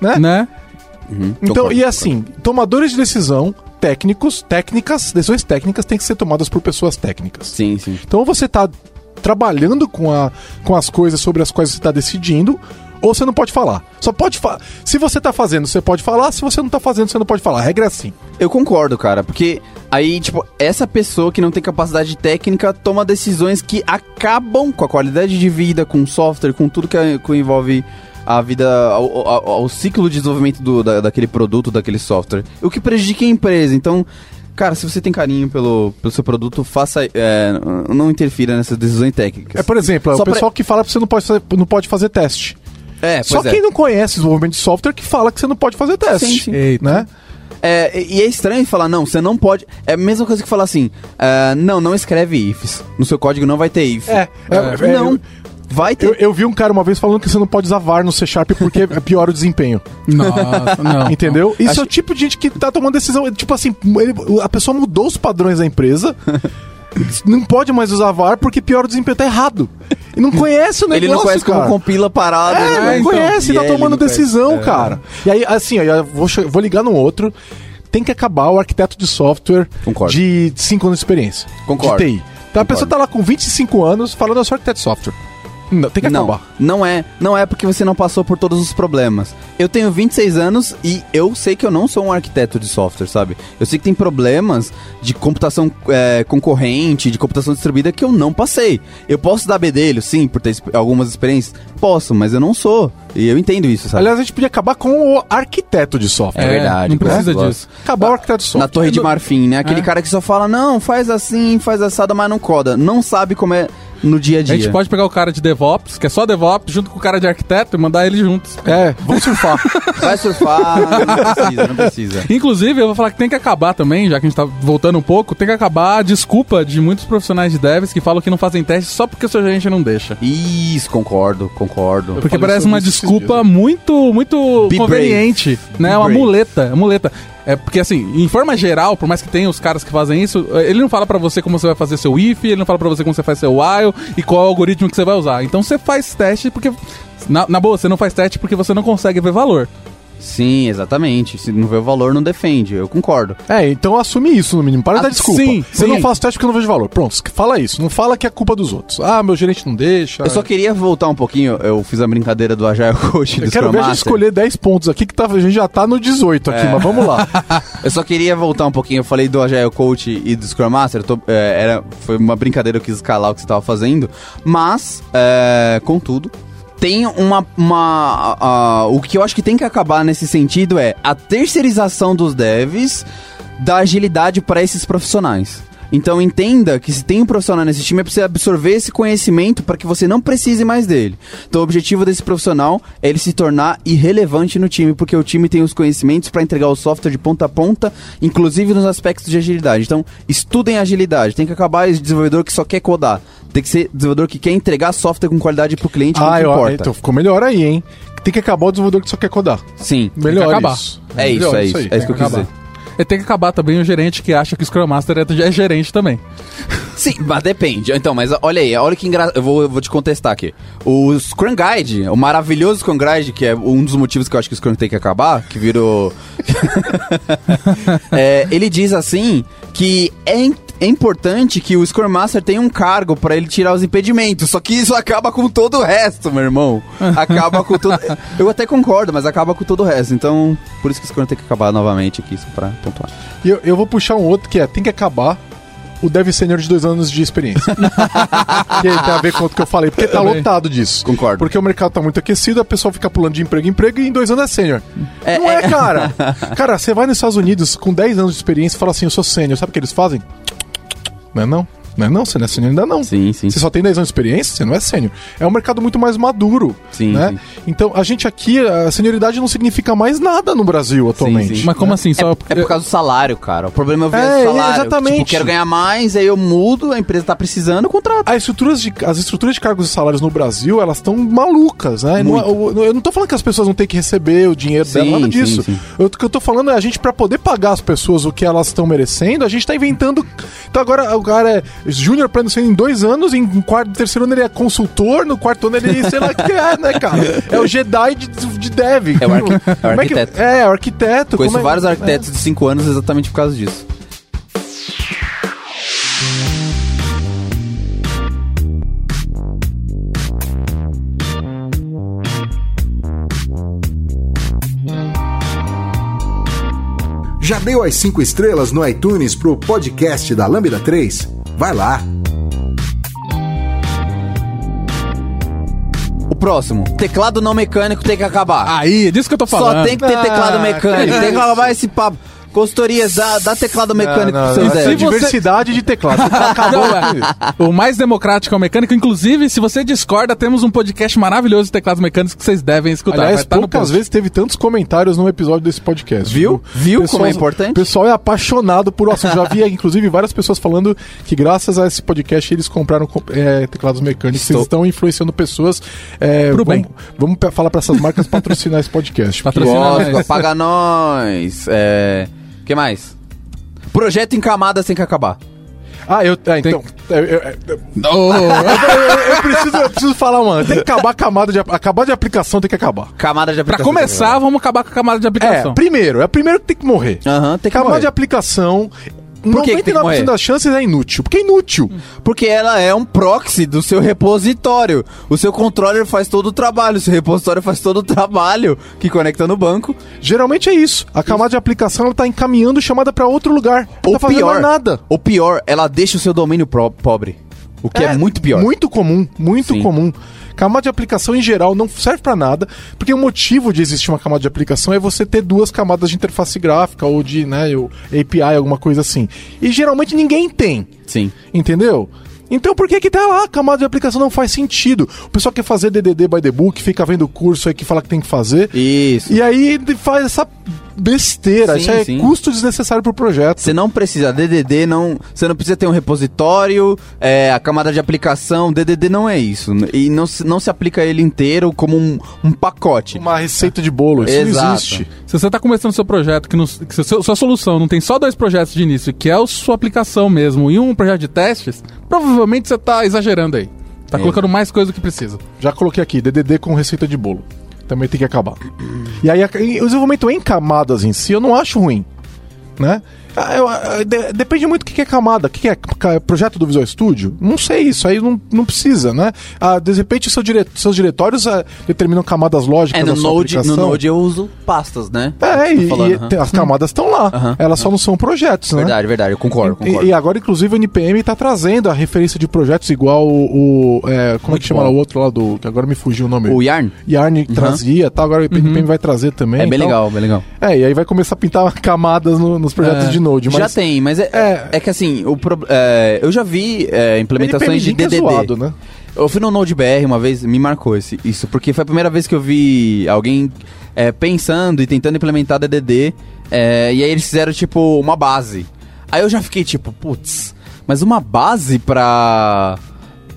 Né? Né? Uhum, Então, concordo, e assim, tomadores de decisão técnicos, técnicas, decisões técnicas têm que ser tomadas por pessoas técnicas. Sim, sim. Então, ou você tá trabalhando com, a, com as coisas sobre as quais você está decidindo, ou você não pode falar. Só pode falar. Se você tá fazendo, você pode falar. Se você não tá fazendo, você não pode falar. A regra é assim. Eu concordo, cara, porque aí, tipo, essa pessoa que não tem capacidade técnica toma decisões que acabam com a qualidade de vida, com o software, com tudo que, que envolve a vida, ao, ao- ao ciclo de desenvolvimento do- da- daquele produto, daquele software. O que prejudica a empresa. Então, cara, se você tem carinho pelo, pelo seu produto, faça. é, não interfira nessas decisões técnicas. É, por exemplo, é Só o pra- pessoal que fala que você não pode fazer, não pode fazer teste. É, Só pois é. quem não conhece desenvolvimento de software que fala que você não pode fazer teste. Sim, sim. Eita. Né? É, e é estranho falar, não, você não pode. É a mesma coisa que falar assim, ah, não, não escreve ifs. No seu código não vai ter if. É, é, é, não. Eu- vai ter. Eu, eu vi um cara uma vez falando que você não pode usar VAR no C Sharp porque piora o desempenho. Nossa, não. Entendeu? Isso Acho- é o tipo de gente que tá tomando decisão. Tipo assim, ele- a pessoa mudou os padrões da empresa. não pode mais usar VAR porque piora o desempenho. Tá errado. E não conhece o negócio. Ele não conhece cara. como compila parada. É, né? não então. conhece, tá é, tomando conhece. decisão, É. cara. E aí, assim, eu vou, vou ligar no outro. Tem que acabar o arquiteto de software Concordo. de 5 anos de experiência. Concordo. De TI. Então a pessoa tá lá com 25 anos falando eu sou arquiteto de software. Não, tem que Não, acabar. não é. Não é porque você não passou por todos os problemas. Eu tenho 26 anos e eu sei que eu não sou um arquiteto de software, sabe? Eu sei que tem problemas de computação é, concorrente, de computação distribuída que eu não passei. Eu posso dar bedelho, sim, por ter algumas experiências? Posso, mas eu não sou. E eu entendo isso, sabe? Aliás, a gente podia acabar com o arquiteto de software. É verdade, Não precisa disso. Acabar o arquiteto de software. Na Torre de Marfim, né? Aquele É. cara que só fala, não, faz assim, faz assada, mas não coda. Não sabe como é no dia a A dia. gente pode pegar o cara de DevOps, que é só DevOps, junto com o cara de arquiteto e mandar eles juntos. É, vamos surfar. Vai surfar, não precisa, não precisa. Inclusive, eu vou falar que tem que acabar também, já que a gente tá voltando um pouco, tem que acabar a desculpa de muitos profissionais de devs que falam que não fazem teste só porque o seu gerente não deixa. Isso, concordo, concordo. Porque falei parece uma desculpa muito, muito Be conveniente, né? Be uma brave. muleta, uma muleta. É porque assim, em forma geral, por mais que tenha os caras que fazem isso, ele não fala pra você como você vai fazer seu if, ele não fala pra você como você faz seu while e qual é algoritmo que você vai usar. Então você faz teste porque na, na boa, você não faz teste porque você não consegue ver valor. Sim, exatamente. Se não vê o valor, não defende. Eu concordo. É, então assume isso no mínimo. Para de dar Ah, desculpa. sim, eu sim. não faço teste porque eu não vejo valor. Pronto, fala isso. Não fala que é culpa dos outros. Ah, meu gerente não deixa. Eu só queria voltar um pouquinho. Eu fiz a brincadeira do Agile Coach do Eu quero Scrum ver a gente escolher 10 pontos aqui, que tá, a gente já tá no 18 aqui, É. mas vamos lá. Eu só queria voltar um pouquinho. Eu falei do Agile Coach e do Scrum Master. eu tô- é, era, foi uma brincadeira, eu quis escalar o que você tava fazendo. Mas, é, contudo, tem uma. uma o que eu acho que tem que acabar nesse sentido é a terceirização dos devs da agilidade para esses profissionais. Então entenda que se tem um profissional nesse time, é preciso absorver esse conhecimento para que você não precise mais dele. Então o objetivo desse profissional é ele se tornar irrelevante no time, porque o time tem os conhecimentos para entregar o software de ponta a ponta, inclusive nos aspectos de agilidade. Então estudem agilidade, tem que acabar esse desenvolvedor que só quer codar. Tem que ser desenvolvedor que quer entregar software com qualidade pro cliente, ah, não eu, importa. então ficou melhor aí, hein? Tem que acabar o desenvolvedor que só quer codar. Sim. Melhor acabar. isso. É isso, Melhor é isso. aí. É isso que eu quis dizer. E tem que acabar também o gerente que acha que o Scrum Master é, é gerente também. Sim, mas depende. Então, mas olha aí, olha que engraçado. Eu vou, eu vou te contestar aqui. O Scrum Guide, o maravilhoso Scrum Guide, que é um dos motivos que eu acho que o Scrum tem que acabar, que virou. É, ele diz assim que é, é importante que o Scrum Master tenha um cargo pra ele tirar os impedimentos. Só que isso acaba com todo o resto, meu irmão. Acaba com todo. Eu até concordo, mas acaba com todo o resto. Então, por isso que o Scrum tem que acabar novamente aqui, só pra pontuar. E eu, eu vou puxar um outro que é: tem que acabar o Dev Senior de dois anos de experiência. que tem a ver com o que eu falei, porque tá lotado disso. Concordo. Porque o mercado tá muito aquecido, a pessoa fica pulando de emprego em emprego e em dois anos é sênior. É, não é, é. cara. Cara, você vai nos Estados Unidos com 10 anos de experiência e fala assim, eu sou sênior. Sabe o que eles fazem? Não é não? Não é não? Você não é sênior ainda não. Sim, sim. Você só tem 10 anos de experiência, você não é sênior. É um mercado muito mais maduro. Sim, né? sim. Então, a gente aqui, a senioridade não significa mais nada no Brasil atualmente. sim. Mas como assim? Só É por causa do salário, cara. O problema é o viés É, salário. exatamente. Tipo, quero ganhar mais, aí eu mudo, a empresa tá precisando, contrato. As estruturas, de, as estruturas de cargos e salários no Brasil, elas estão malucas, né? Não é- eu, eu não tô falando que as pessoas não têm que receber o dinheiro Sim, dela, nada sim, disso. sim. Eu- O que eu tô falando é a gente, pra poder pagar as pessoas o que elas estão merecendo, a gente tá inventando. Então agora o cara é júnior sendo em dois anos, em quarto, terceiro ano ele é consultor, no quarto ano ele, sei lá o que é, né, cara? É o Jedi de, de dev. É o arqui- é o Como que- arquiteto. É, é o arquiteto. Conheço como é- vários arquitetos de 5 anos exatamente por causa disso. Já deu as 5 estrelas no iTunes pro podcast da Lambda 3? Vai lá! O próximo, teclado não mecânico tem que acabar. Aí, é disso que eu tô falando. Só tem que ter Ah, teclado que mecânico, tem que acabar esse papo. Consultorias, dá, dá teclado mecânico Não, não, pro seu essa é Zé. Se você- diversidade de teclado. Você tá Não, isso. é. o mais democrático é o mecânico. Inclusive, se você discorda, temos um podcast maravilhoso de teclados mecânicos que vocês devem escutar. Aliás, no poucas vezes teve tantos comentários num episódio desse podcast. Viu? Viu Pessoal- como é importante? O pessoal é apaixonado por o assunto. Já vi, inclusive, várias pessoas falando que graças a esse podcast eles compraram co- é, teclados mecânicos. Estou- Vocês estão influenciando pessoas. É, Pro vamos, bem. Vamos falar para essas marcas patrocinar esse podcast. porque- Patrocina Lógico, nós. paga nós. É. que mais? Projeto em camadas tem que acabar. Ah, eu. É, então. eu- eu- eu- Oh, eu- eu preciso, eu preciso falar, mano. Tem que acabar a camada de. Acabar de aplicação tem que acabar. Camada de pra aplicação. começar, vamos acabar com a camada de É, aplicação. primeiro, é o primeiro que tem que morrer. Aham, tem que Camada morrer. de aplicação. Por que que tem que 99% morrer? das chances é inútil. Porque é inútil. Porque ela é um proxy do seu repositório. O seu controller faz todo o trabalho, o seu repositório faz todo o trabalho que conecta no banco. Geralmente é isso. A camada de aplicação ela tá encaminhando chamada pra outro lugar. Não Ou tá pior, nada. Ou pior, ela deixa o seu domínio pobre. O que é, muito pior. Muito comum, muito Sim. comum. Camada de aplicação em geral não serve pra nada, porque o motivo de existir uma camada de aplicação é você ter duas camadas de interface gráfica ou de, né, o API, alguma coisa assim. E geralmente ninguém tem. Sim. Entendeu? Então por que que tá lá? A camada de aplicação não faz sentido. O pessoal quer fazer DDD by the book, fica vendo curso aí que fala que tem que fazer. Isso. E aí faz essa besteira. Sim, Isso é sim. custo desnecessário pro projeto. Você não precisa, DDD não. Você não precisa ter um repositório, é, a camada de aplicação. DDD não é isso. E não, se- não se aplica ele inteiro como um, um pacote. Uma receita de bolo. Isso Exato. não existe. Se você tá começando seu projeto, que, não, que seu- sua solução não tem só dois projetos de início, que é a sua aplicação mesmo, e um projeto de testes, provavelmente você tá exagerando aí. Tá É. colocando mais coisa do que precisa. Já coloquei aqui, DDD com receita de bolo. Também tem que acabar. E aí, o desenvolvimento em camadas em si, eu não acho ruim. Né? Ah, eu- ah, de- depende muito do que é camada. O que é projeto do Visual Studio? Não sei, isso aí não, não precisa, né? Ah, de repente, seu dire- seus diretórios ah, determinam camadas lógicas É, no da sua Node, no. Node eu uso pastas, né? É, e, falando, e tem- as camadas estão lá. Aham, Elas só não são projetos, né? Verdade, verdade, eu concordo, E- concordo. E, agora, inclusive, o NPM tá trazendo a referência de projetos igual o. o, é, como é Muito que chama bom. lá o outro lá do. Que agora me fugiu o nome. O Yarn Yarn trazia, tá? Agora o NPM vai trazer também. é bem então- legal, bem legal. É, e aí vai começar a pintar camadas no- nos projetos É. de Node. Mas Já tem, mas é, É. é. que assim, o pro- é, eu já vi é, implementações de DDD. É zoado, né? Eu fui no Node BR uma vez, me marcou esse, isso, porque foi a primeira vez que eu vi alguém é, pensando e tentando implementar DDD, é, e aí eles fizeram, tipo, uma base. Aí eu já fiquei, tipo, putz, mas uma base pra...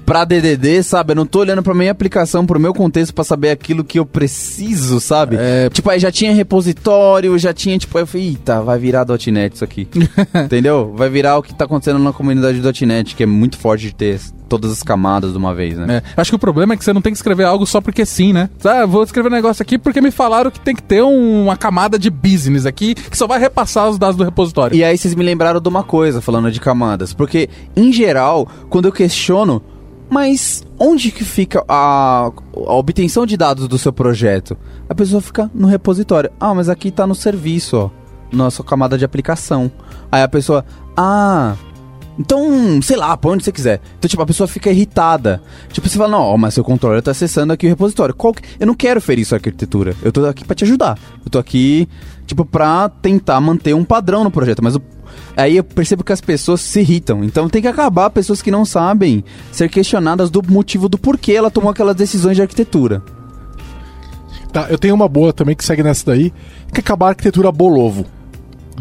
Pra DDD, sabe? Eu não tô olhando pra minha aplicação, pro meu contexto, pra saber aquilo que eu preciso, sabe? É. Tipo, aí já tinha repositório, já tinha, tipo, aí eu falei, eita, vai virar .NET isso aqui. Entendeu? Vai virar o que tá acontecendo na comunidade .NET, que é muito forte de ter todas as camadas de uma vez, né? É, acho que o problema é que você não tem que escrever algo só porque sim, né? Ah, vou escrever um negócio aqui porque me falaram que tem que ter um- uma camada de business aqui que só vai repassar os dados do repositório. E aí vocês me lembraram de uma coisa, falando de camadas. Porque, em geral, quando eu questiono, mas onde que fica a, a obtenção de dados do seu projeto? A pessoa fica no repositório. Ah, mas aqui tá no serviço, ó. Na sua camada de aplicação. Aí a pessoa, ah... Então, sei lá, põe onde você quiser. Então, tipo, a pessoa fica irritada. Tipo, você fala, não, mas seu controller tá acessando aqui o repositório. Que... Eu não quero ferir sua arquitetura. Eu tô aqui pra te ajudar. Eu tô aqui, tipo, pra tentar manter um padrão no projeto. Mas o... aí eu percebo que as pessoas se irritam. Então tem que acabar pessoas que não sabem ser questionadas do motivo do porquê ela tomou aquelas decisões de arquitetura. Tá, eu tenho uma boa também que segue nessa daí, que é acabar a arquitetura bolovo.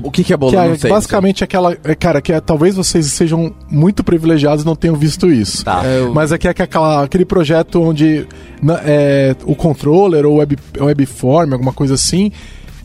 O que, que é bolo? que é não sei, basicamente aquela. é, Cara, que é, talvez vocês sejam muito privilegiados e não tenham visto isso. Tá. É, o- Mas aqui é que aquela, aquele projeto onde na- é, o controller ou web, webform, alguma coisa assim,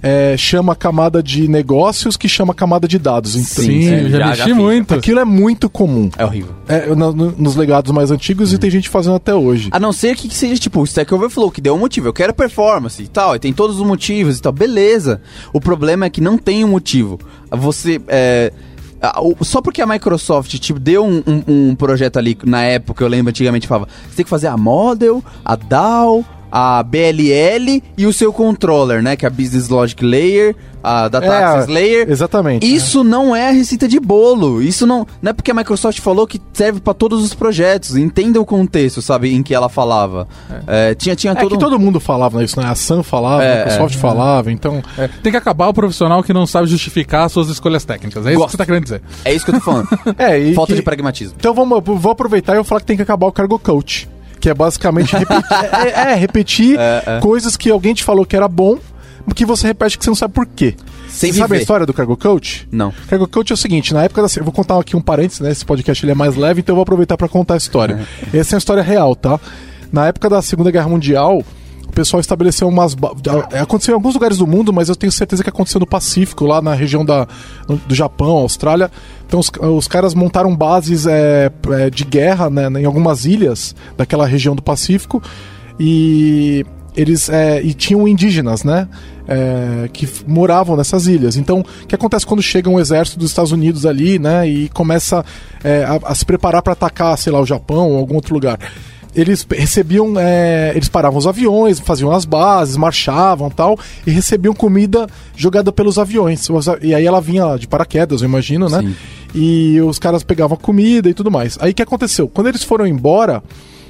é, chama a camada de negócios que chama a camada de dados. Então, sim, sim, eu já, já- mexi já muito. Aquilo é muito comum. É horrível. É, no- no- nos legados mais antigos e tem gente fazendo até hoje. A não ser que, que seja tipo o Stack Overflow, que deu um motivo. Eu quero performance e tal, e tem todos os motivos e tal. Beleza. O problema é que não tem um motivo. Você. É, só porque a Microsoft tipo, deu um, um- um projeto ali, na época, eu lembro antigamente falava, você tem que fazer a model, a DAO, a BLL e o seu controller, né? Que é a Business Logic Layer, a Data É, Access Layer. Exatamente. Isso não é a receita de bolo. Isso não, não é porque a Microsoft falou que serve pra todos os projetos. Entenda o contexto, sabe, em que ela falava. É, tinha tinha É todo que todo mundo falava isso, né? A Sam falava, É, a Microsoft é. falava, então... É, tem que acabar o profissional que não sabe justificar suas escolhas técnicas. É isso Gosto. que você tá querendo dizer. É isso que eu tô falando. É, e Falta que- de pragmatismo. Então vamos, vou aproveitar e eu falar que tem que acabar o cargo coach. Que é basicamente repetir, é, é, repetir coisas que alguém te falou que era bom, que você repete que você não sabe por quê. Sem você sabe a viver. história do cargo coach? Não. Cargo coach é o seguinte, na época da... Eu vou contar aqui um parênteses, né? Esse podcast ele é mais leve, então eu vou aproveitar para contar a história. Essa é uma história real, tá? Na época da Segunda Guerra Mundial, o pessoal estabeleceu umas... é, Aconteceu em alguns lugares do mundo, mas eu tenho certeza que aconteceu no Pacífico, lá na região da, do Japão, Austrália. Então os, os caras montaram bases é, é, de guerra né, em algumas ilhas daquela região do Pacífico e eles é, e tinham indígenas, né? é, que moravam nessas ilhas. Então, o que acontece quando chega um exército dos Estados Unidos ali, né? E começa é, a, a se preparar para atacar, sei lá, o Japão ou algum outro lugar. Eles recebiam, é, eles paravam os aviões, faziam as bases, marchavam tal, e recebiam comida jogada pelos aviões. E aí ela vinha de paraquedas, eu imagino, né? Sim. E os caras pegavam comida e tudo mais. Aí o que aconteceu? Quando eles foram embora,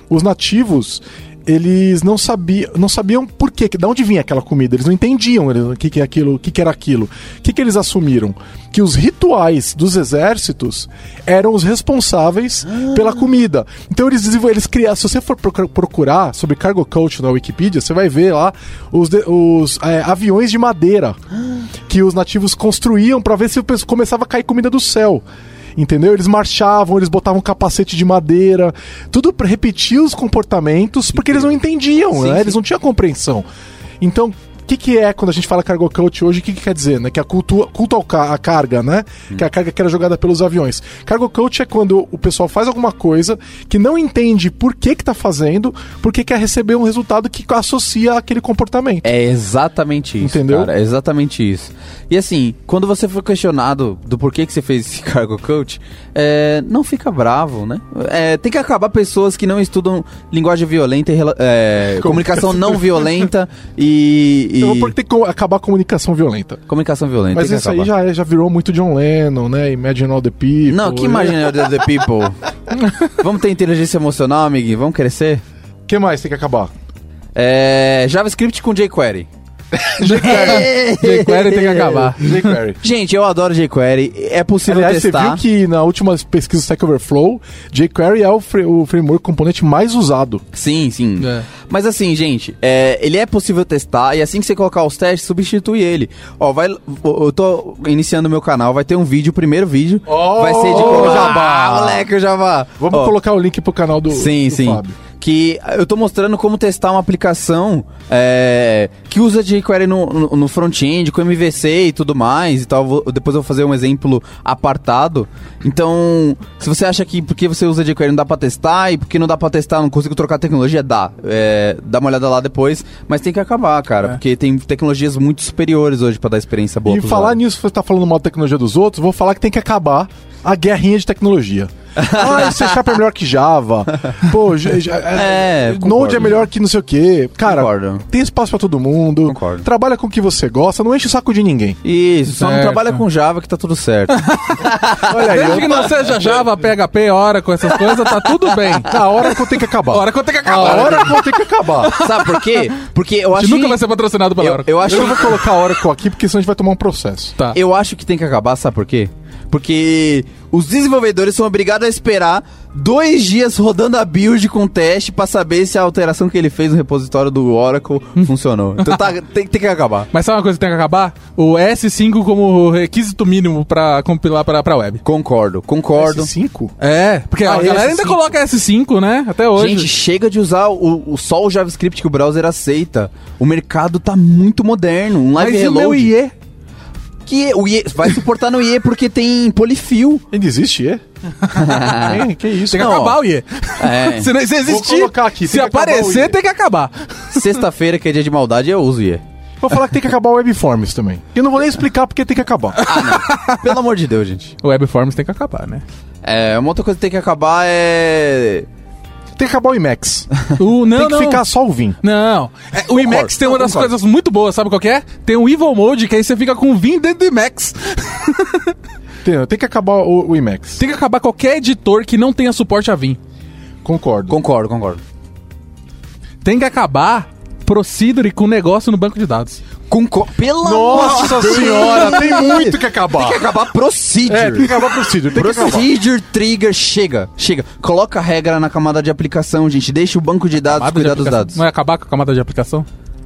os nativos eles não sabiam, não sabiam por quê, que- de onde vinha aquela comida. Eles não entendiam o que, que é aquilo, que, que era aquilo. O que, que eles assumiram? Que os rituais dos exércitos eram os responsáveis pela comida. Então eles eles criaram. Se você for proc- procurar sobre cargo coach na Wikipedia, você vai ver lá os, de- os é, aviões de madeira que os nativos construíam para ver se começava a cair comida do céu. Entendeu? Eles marchavam, eles botavam capacete de madeira, tudo pra repetir os comportamentos, porque eles não entendiam, Sim, né? sim. Eles não tinham compreensão. Então, o que, que é quando a gente fala cargo coach hoje? O que, que quer dizer? Né? Que a cultu culto ao ca- a carga, né? Que é a carga que era jogada pelos aviões. Cargo coach é quando o pessoal faz alguma coisa que não entende por que, que tá fazendo, porque quer receber um resultado que associa aquele comportamento. É exatamente isso, Entendeu? cara. É exatamente isso. E assim, quando você for questionado do porquê que você fez esse cargo coach, é, não fica bravo, né? É, tem que acabar pessoas que não estudam linguagem violenta e é, comunicação não violenta e, e Eu vou porque tem que acabar a comunicação violenta. comunicação violenta. Mas isso aí já, é- já virou muito John Lennon, né? Imagine all the people. Não, que imagine the, the people. Vamos ter inteligência emocional, amiguinho? Vamos crescer? O que mais tem que acabar? É, JavaScript com jQuery. jQuery tem que acabar. jQuery. Gente, eu adoro jQuery. É possível Aliás, você testar. viu que na última pesquisa do Stack Overflow, jQuery é o, fre- o framework componente mais usado. Sim, sim. É. Mas assim, gente, é, ele é possível testar e assim que você colocar os testes, substitui ele. Ó, vai. Eu tô iniciando meu canal, vai ter um vídeo, o primeiro vídeo. Oh, vai ser de como. Jabá. Ah, moleque, o Jabá. Vamos Ó, colocar o link pro canal do, Sim, do sim. Fábio. Que eu tô mostrando como testar uma aplicação é, que usa jQuery no, no, no front-end, com MVC e tudo mais e tal. Vou- depois eu vou fazer um exemplo apartado. Então, se você acha que porque você usa jQuery não dá pra testar e porque não dá pra testar, não consigo trocar tecnologia, dá. É, dá uma olhada lá depois, mas tem que acabar, cara. É. Porque tem tecnologias muito superiores hoje pra dar experiência boa E falar usuário. nisso, você tá falando mal da tecnologia dos outros, vou falar que tem que acabar a guerrinha de tecnologia. Ah, C Sharp é melhor que Java. Pô, J- É, Node concordo. é melhor que não sei o quê. Cara, Concordo. tem espaço pra todo mundo. Concordo. Trabalha com o que você gosta, não enche o saco de ninguém. Isso, só não trabalha com Java que tá tudo certo. Olha aí, Desde que não seja Java, PHP, hora com essas coisas, tá tudo bem. a hora que eu tenho que acabar. Hora que eu tenho que A acabar. hora que eu tenho que acabar. Sabe por quê? Porque eu A acho gente nunca que- vai ser patrocinado pela eu, Oracle. eu acho Eu não vou colocar a Oracle aqui, porque senão a gente vai tomar um processo. Tá. Eu acho que tem que acabar, sabe por quê? Porque os desenvolvedores são obrigados a esperar dois dias rodando a build com teste pra saber se a alteração que ele fez no repositório do Oracle funcionou. Então tá, tem, tem que acabar. Mas sabe uma coisa que tem que acabar? O S5 como requisito mínimo pra compilar pra, pra web. Concordo, concordo. S5? É, porque Ah, a galera ainda S5. coloca S5, né? Até hoje. Gente, chega de usar o, o- só o JavaScript que o browser aceita. O mercado tá muito moderno. Um live Mas e o reload. meu IE? Que o IE vai suportar no IE porque tem polifil. Ainda existe? É, que isso? Tem que Não, acabar o IE. É. se, não- se existir, colocar aqui, se o aparecer, IE. tem que acabar. Sexta-feira, que é dia de maldade, eu uso IE. Vou falar que tem que acabar o Webforms também. Eu não vou nem explicar porque tem que acabar. Pelo amor de Deus, gente. O Webforms tem que acabar, né? É, uma outra coisa que tem que acabar é. Tem que acabar o IMAX. O, não, tem que não. ficar só o Vim. Não. É, o IMAX tem uma das concordo. coisas muito boas, sabe qual que é? Tem o Evil Mode, que aí você fica com o Vim dentro do IMAX. Tem, tem que acabar o, o IMAX. Tem que acabar qualquer editor que não tenha suporte a Vim. Concordo. Concordo, concordo. Tem que acabar Procedure com negócio no banco de dados. Concordo. Pela Nossa senhora, tem muito que acabar. Tem que acabar procedure. É, tem que acabar procedure. Tem que acabar. Procedure trigger, chega, chega. Coloca a regra na camada de aplicação, gente. Deixa o banco de dados cuidar dos dados. Não é acabar com a camada de aplicação?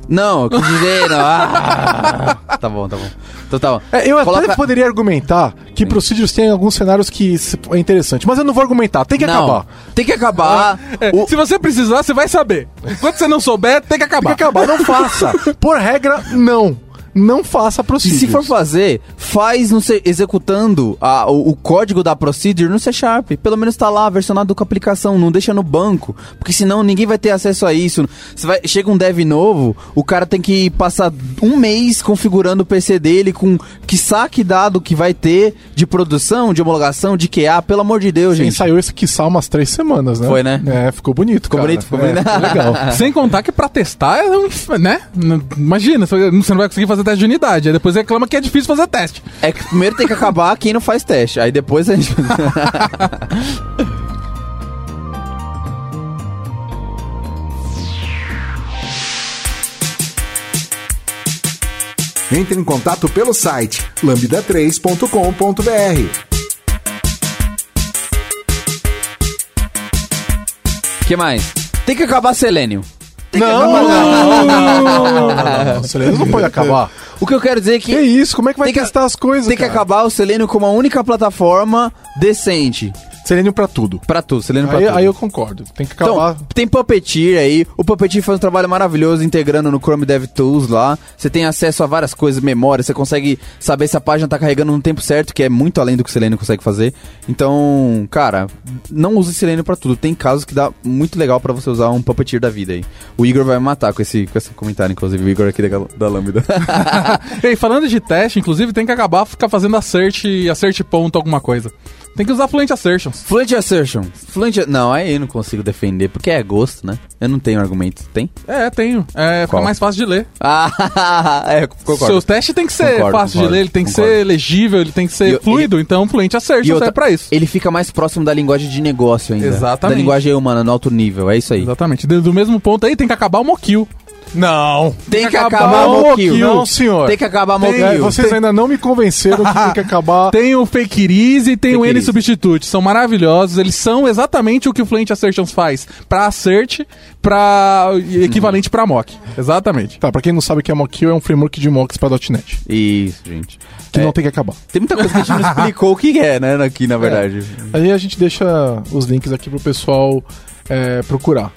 Não, eu quis dizer, não. Ah, tá bom, tá bom. Então tá bom. É, eu até Coloca- poderia argumentar que Procedures tem alguns cenários que é interessante, mas eu não vou argumentar, tem que não, acabar. Tem que acabar. É, O- Se você precisar, você vai saber. Enquanto você não souber, tem que Tem acabar. que acabar, não faça. Por regra, não. Não faça E Procedures. se for fazer, faz não sei, executando a- o, o código da procedure no C Sharp. Pelo menos tá lá, versionado com a aplicação, não deixa no banco. Porque senão ninguém vai ter acesso a isso. Você vai, chega um dev novo, o cara tem que passar um mês configurando o PC dele com que saque dado que vai ter de produção, de homologação, de QA, pelo amor de Deus, Sim, gente. saiu esse quiçá umas três semanas, né? Foi, né? É, ficou bonito, Ficou cara. bonito, ficou É, bonito. legal. Sem contar que pra testar, é né? Imagina, você você não vai conseguir fazer teste de unidade. Aí depois reclama que é difícil fazer teste. É que primeiro tem que acabar quem não faz teste. Aí depois a gente. Entre em contato pelo site lambda3.com.br. que mais? Tem que acabar Não, não, não, não, não, não, não, não. Selenium não pode acabar. O que eu quero dizer é que Que isso? Como é que vai Tem que- testar as coisas, tem que cara? acabar o Selenium como a única plataforma decente. Selenium pra tudo. Pra tudo, Selenium pra Aí, tudo. aí eu concordo. Tem que acabar. Então, tem Puppeteer aí. O Puppeteer faz um trabalho maravilhoso integrando no Chrome DevTools lá. Você tem acesso a várias coisas, memória. Você consegue saber se a página tá carregando no tempo certo, que é muito além do que o Selenium consegue fazer. Então, cara, não use Selenium pra tudo. Tem casos que dá muito legal pra você usar um Puppeteer da vida aí. O Igor vai me matar com esse, com esse comentário, inclusive. O Igor aqui da, da Lambda. e falando de teste, inclusive, tem que acabar ficar fazendo assert, assert ponto alguma coisa. Tem que usar Fluent Assertions. Fluent Assertion. Fluent... Não, aí eu não consigo defender, porque é gosto, né? Eu não tenho argumento. Tem? É, tenho. É, fica Qual? mais fácil de ler. Ah, é, concordo. Seu teste tem que ser Concordo, fácil concordo, de ler, ele tem que concordo. ser legível, ele tem que ser E fluido, então Fluent E Assertions outra, é pra isso. Ele fica mais próximo da linguagem de negócio ainda. Exatamente. Da linguagem humana, no alto nível. É isso aí. Exatamente. Do do mesmo ponto aí, tem que acabar o Mokill. Não. Tem que acabar acabar o o Moquil. Moquil. Não, senhor. Tem que acabar Tem- Moquil. vocês ainda não me convenceram que tem que acabar. Tem o Fake Easy e tem o N. Substitute. São maravilhosos. Eles são exatamente o que o Fluent Assertions faz pra assert, pra equivalente pra mock. Exatamente. Tá, pra quem não sabe o que é Mockio, é um framework de mocks pra .NET. Isso, gente. Que É, não tem que acabar. Tem muita coisa que a gente não explicou o que é, né? Aqui, na verdade. Aí a gente deixa os links aqui pro pessoal é, procurar.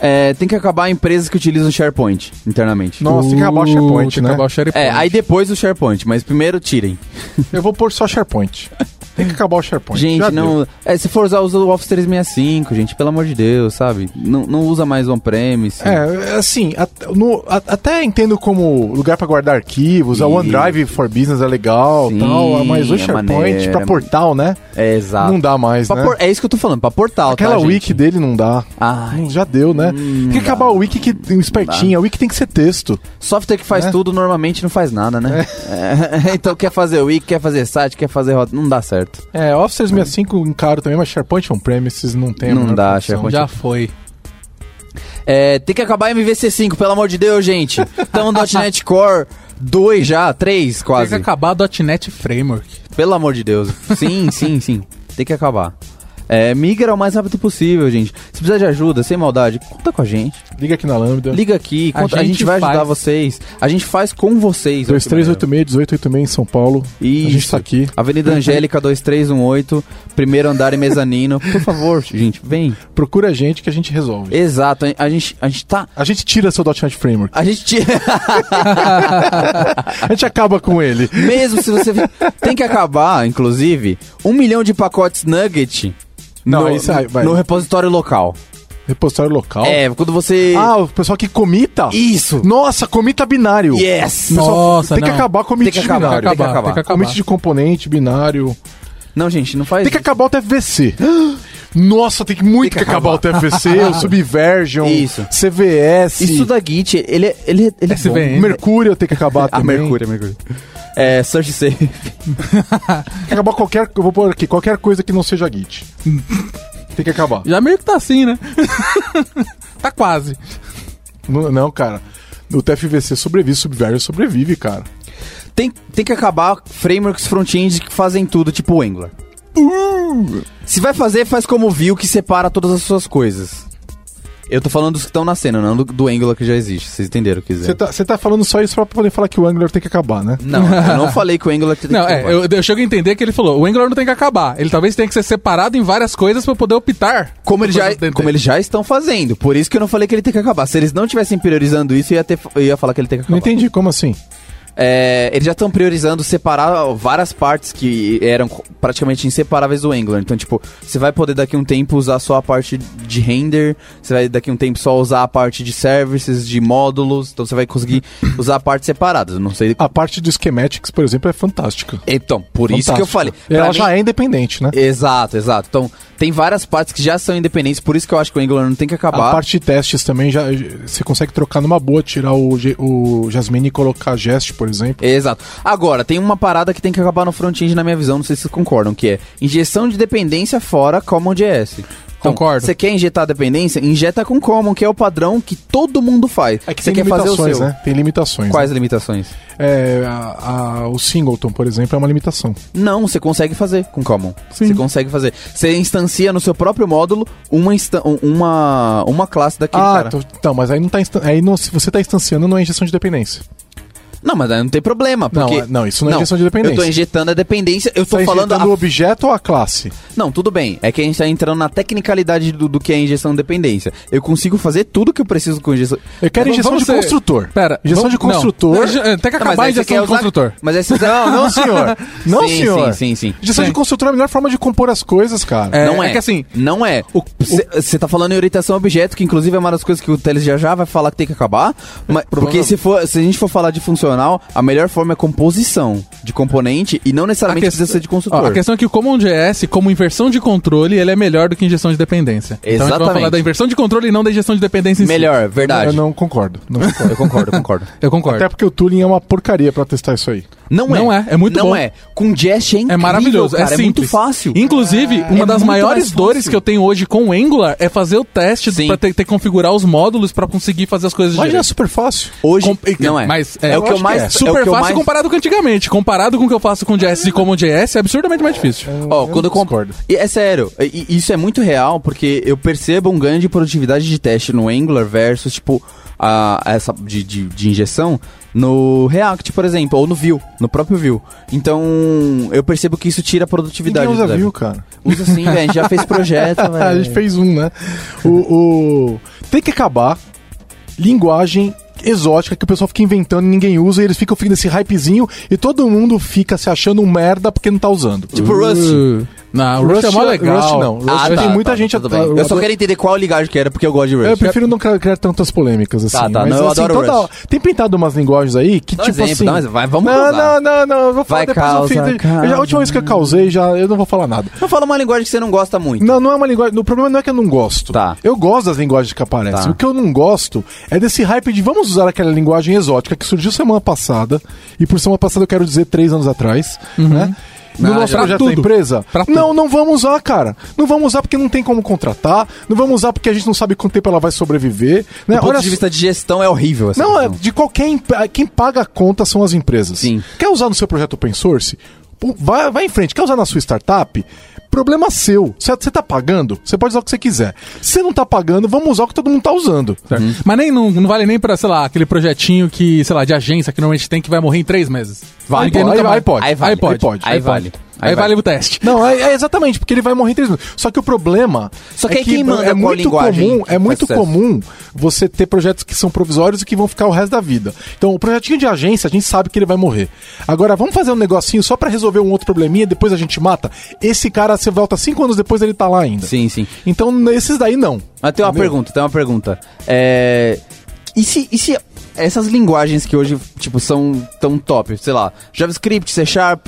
É, tem que acabar empresas que utilizam SharePoint internamente. Nossa, tem que acabar o SharePoint, tem que né? acabar o SharePoint. É, aí depois o SharePoint, mas primeiro tirem. Eu vou pôr só SharePoint. Tem que acabar o SharePoint. Gente, Já não. É, se for usar, usa o Office 365, gente, pelo amor de Deus, sabe? Não, não usa mais on-premise. É, assim, at- no- a- até entendo como lugar pra guardar arquivos, a. OneDrive for Business é legal Sim, tal, mas o é SharePoint é portal, né? É, exato. Não dá mais, Pra né? por- É isso que eu tô falando, pra portal, Aquela tá, wiki dele não dá. Ai, Já deu, né? Hum, tem que acabar o wiki que tem um espertinho. A wiki tem que ser texto. software que faz É. tudo normalmente não faz nada, né? É, então quer fazer wiki, quer fazer site, quer fazer rota, não dá certo. É, Office 365 encaro também, mas SharePoint on-premises não tem. Não menor dá, condição. SharePoint Já foi. É, tem que acabar MVC5, pelo amor de Deus, gente. No .NET Core 2 já, 3 Tem quase. que acabar o .NET Framework. Pelo amor de Deus. Sim, sim, sim. Tem que acabar. É, migra o mais rápido possível, gente. Se precisar de ajuda, sem maldade, conta com a gente. Liga aqui na Lambda. Liga aqui, A conta- a, gente gente vai ajudar faz. vocês. A gente faz com vocês. olha que maneiro. 2386-1886 em São Paulo. Isso. A gente tá aqui. Avenida Angélica 2318, primeiro andar e mezanino. Por favor, gente, vem. Procura a gente que a gente resolve. Exato, a- a gente, a gente tá. A gente tira seu .NET Framework. A gente tira. A gente acaba com ele. Mesmo se você. Tem que acabar, inclusive, um milhão de pacotes nugget Não, no, isso aí, vai. no repositório local. Repositório local. É, quando você. Ah, o pessoal que comita. Isso! Nossa, comita binário. Yes! Nossa, tem que não. acabar com commit Tem que de acabar, binário. tem que acabar. Tem que acabar. De componente, binário. Não, gente, não faz. Tem que acabar o TFVC. Nossa, tem que muito Tem que que acabar o TFC, o Subversion, Isso. CVS. Isso da Git, ele, é- ele, ele é bom. Mercúrio tem que acabar Ah, também. Mercúrio, Mercúrio. É, Search Safe. Tem que acabar qualquer. Eu vou pôr aqui, qualquer coisa que não seja Git. tem que acabar. Já meio que tá assim, né? tá quase. Não, não, cara. O TFVC sobrevive, Subversion sobrevive, cara. Tem, tem que acabar frameworks front-end que fazem tudo, tipo o Angular. Se vai fazer, faz como o Vue, que separa todas as suas coisas. Eu tô falando dos que estão nascendo, não do, do Angular que já existe. Vocês entenderam o que quiser. Você tá, você tá falando só isso pra poder falar que o Angular tem que acabar, né? Não, eu não falei que o Angular tem Não, que é, acabar. eu, eu chego a entender que ele falou, o Angular não tem que acabar. Ele talvez tenha que ser separado em várias coisas pra poder optar. Como, ele já, dentro como eles já estão fazendo. Por isso que eu não falei que ele tem que acabar. Se eles não tivessem priorizando isso, eu ia, ter, eu ia falar que ele tem que Não acabar. entendi, como assim? É, eles já estão priorizando separar várias partes que eram praticamente inseparáveis do Angular. Então, tipo, você vai poder daqui a um tempo usar só a parte de render, você vai daqui a um tempo só usar a parte de services, de módulos, então você vai conseguir usar partes separadas. Não sei. A parte do schematics, por exemplo, é fantástica. Então, por isso que eu falei. Pra Ela mim- já é independente, né? Exato, exato. Então, tem várias partes que já são independentes, por isso que eu acho que o Angular não tem que acabar. A parte de testes também já você consegue trocar numa boa, tirar o, o Jasmine e colocar Jest, por exemplo. Exato. Agora, tem uma parada que tem que acabar no front-end na minha visão, não sei se vocês concordam, que é injeção de dependência fora CommonJS. Então, Concordo. Você quer injetar dependência? Injeta com Common, que é o padrão que todo mundo faz. É que você quer fazer o seu. né? Tem limitações. Quais né? limitações? É, a- a- o Singleton, por exemplo, é uma limitação. Não, você consegue fazer com Common. Sim. Você consegue fazer. Você instancia no seu próprio módulo uma, um- uma, uma classe daquele ah, cara. tô- então, mas aí não tá aí não, se você tá instanciando, não é injeção de dependência. Não, mas aí não tem problema, Não, porque... é- não, isso não é injeção de dependência. Eu tô injetando a dependência, eu tô Você tá falando... injetando a o objeto ou a classe? Não, tudo bem. É que a gente tá entrando na tecnicalidade do, do que é injeção de dependência. Eu consigo fazer tudo que eu preciso com injeção. Eu quero Vamos- injeção vamos de ser- construtor. Pera, injeção vamos- de construtor. Não, tem que Não, acabar a injeção de usar- construtor. Mas você... Não, não, senhor. Não, sim, senhor. Sim, sim, sim. Injeção Sim. de construtor é a melhor forma de compor as coisas, cara. É, não é. é que assim, Não é. Você tá falando em orientação a objeto, que inclusive é uma das coisas que o Teles já já vai falar que tem que acabar. Mas, porque se, for, se a gente for falar de funcional, a melhor forma é composição de componente e não necessariamente A precisa ser de Ó, construtor. a questão é que o CommonJS, como inversão de controle, ele é melhor do que injeção de dependência. Então a gente vai Exatamente. falar da inversão de controle e não da injeção de dependência em si. Melhor, verdade. Eu não concordo. Não concordo. Eu concordo, eu concordo. Eu concordo. Até porque o tooling é uma porcaria pra testar isso aí. Não é. Não é, é muito não bom. é. Com Jest é incrível, É maravilhoso, cara, é é, muito fácil. Inclusive, uma É das maiores dores que eu tenho hoje com o Angular é fazer o teste Sim. pra ter, ter que configurar os módulos pra conseguir fazer as coisas Mas já é super fácil. Hoje Com- não é. Mas é, é, o que eu mais que é. é o Super fácil mais- comparado com antigamente. Comparado com o que eu faço com JS e CommonJS, é absurdamente mais difícil. Ó, Eu quando eu comp... discordo. E É sério, e- e isso é muito real, porque eu percebo um ganho de produtividade de teste no Angular versus, tipo, a, essa de, de, de injeção no React, por exemplo, ou no Vue, no próprio Vue. Então, eu percebo que isso tira a produtividade. Ninguém usa. Vue, cara. Usa sim, velho, a gente já fez projeto, velho. a gente fez um, né? O, o- Tem que acabar linguagem exótica que o pessoal fica inventando e ninguém usa e eles ficam ficando esse hypezinho e todo mundo fica se achando um merda porque não tá usando. Tipo Rust. Não, o Rust, é mó legal. Rust não. Rust Ah, tem tá, muita tá, gente... bem. eu Eu só quero entender qual ligagem que era, porque eu gosto de Rust. Eu prefiro não criar, tantas polêmicas assim. Tá, tá, mas, não, eu assim, adoro toda- Rust. Tem pintado umas linguagens aí que Dá tipo exemplo, assim. dá. Vai, vamos não, não, não, não, eu vou falar Vai, depois causa, eu fiz- causa. eu já- A última vez que eu causei, já eu não vou falar nada. Não fala uma linguagem que você não gosta muito. Não, não é uma linguagem. O problema não é que eu não gosto. Tá. Eu gosto das linguagens que aparecem. Tá. O que eu não gosto é desse hype de vamos usar aquela linguagem exótica que surgiu semana passada. E por semana passada eu quero dizer três anos atrás, né? No nosso pra projeto da tudo. empresa? Pra tudo. Não, não vamos usar, cara. Não vamos usar porque não tem como contratar. Não vamos usar porque a gente não sabe quanto tempo ela vai sobreviver. Né? Do ponto Olha de vista de gestão é horrível essa não, é de qualquer. Quem paga a conta são as empresas. Sim. Quer usar no seu projeto open source? Vai, vai em frente. Quer usar na sua startup? Problema seu. Você tá pagando? Você pode usar o que você quiser. Se você não tá pagando, vamos usar o que todo mundo tá usando. Certo. Mas nem, não, não vale nem pra, sei lá, aquele projetinho que, sei lá, de agência que normalmente tem que vai morrer em três meses. Ninguém aí- nunca aí mais- pode. Aí, Aí vale. pode. Aí pode. Aí vale. Aí, Aí vale vai. o teste. Não, é, é exatamente, porque ele vai morrer em três minutos. Só que o problema. Só que é aí quem manda é muito linguagem comum, é muito comum você ter projetos que são provisórios e que vão ficar o resto da vida. Então, o projetinho de agência, a gente sabe que ele vai morrer. Agora, vamos fazer um negocinho só pra resolver um outro probleminha, depois a gente mata. Esse cara, você volta cinco anos depois, ele tá lá ainda. Sim, sim. Então, esses daí não. Mas tem uma Entendeu? pergunta, tem uma pergunta. É... E se, e se essas linguagens que hoje, tipo, são tão top, sei lá, JavaScript, C Sharp,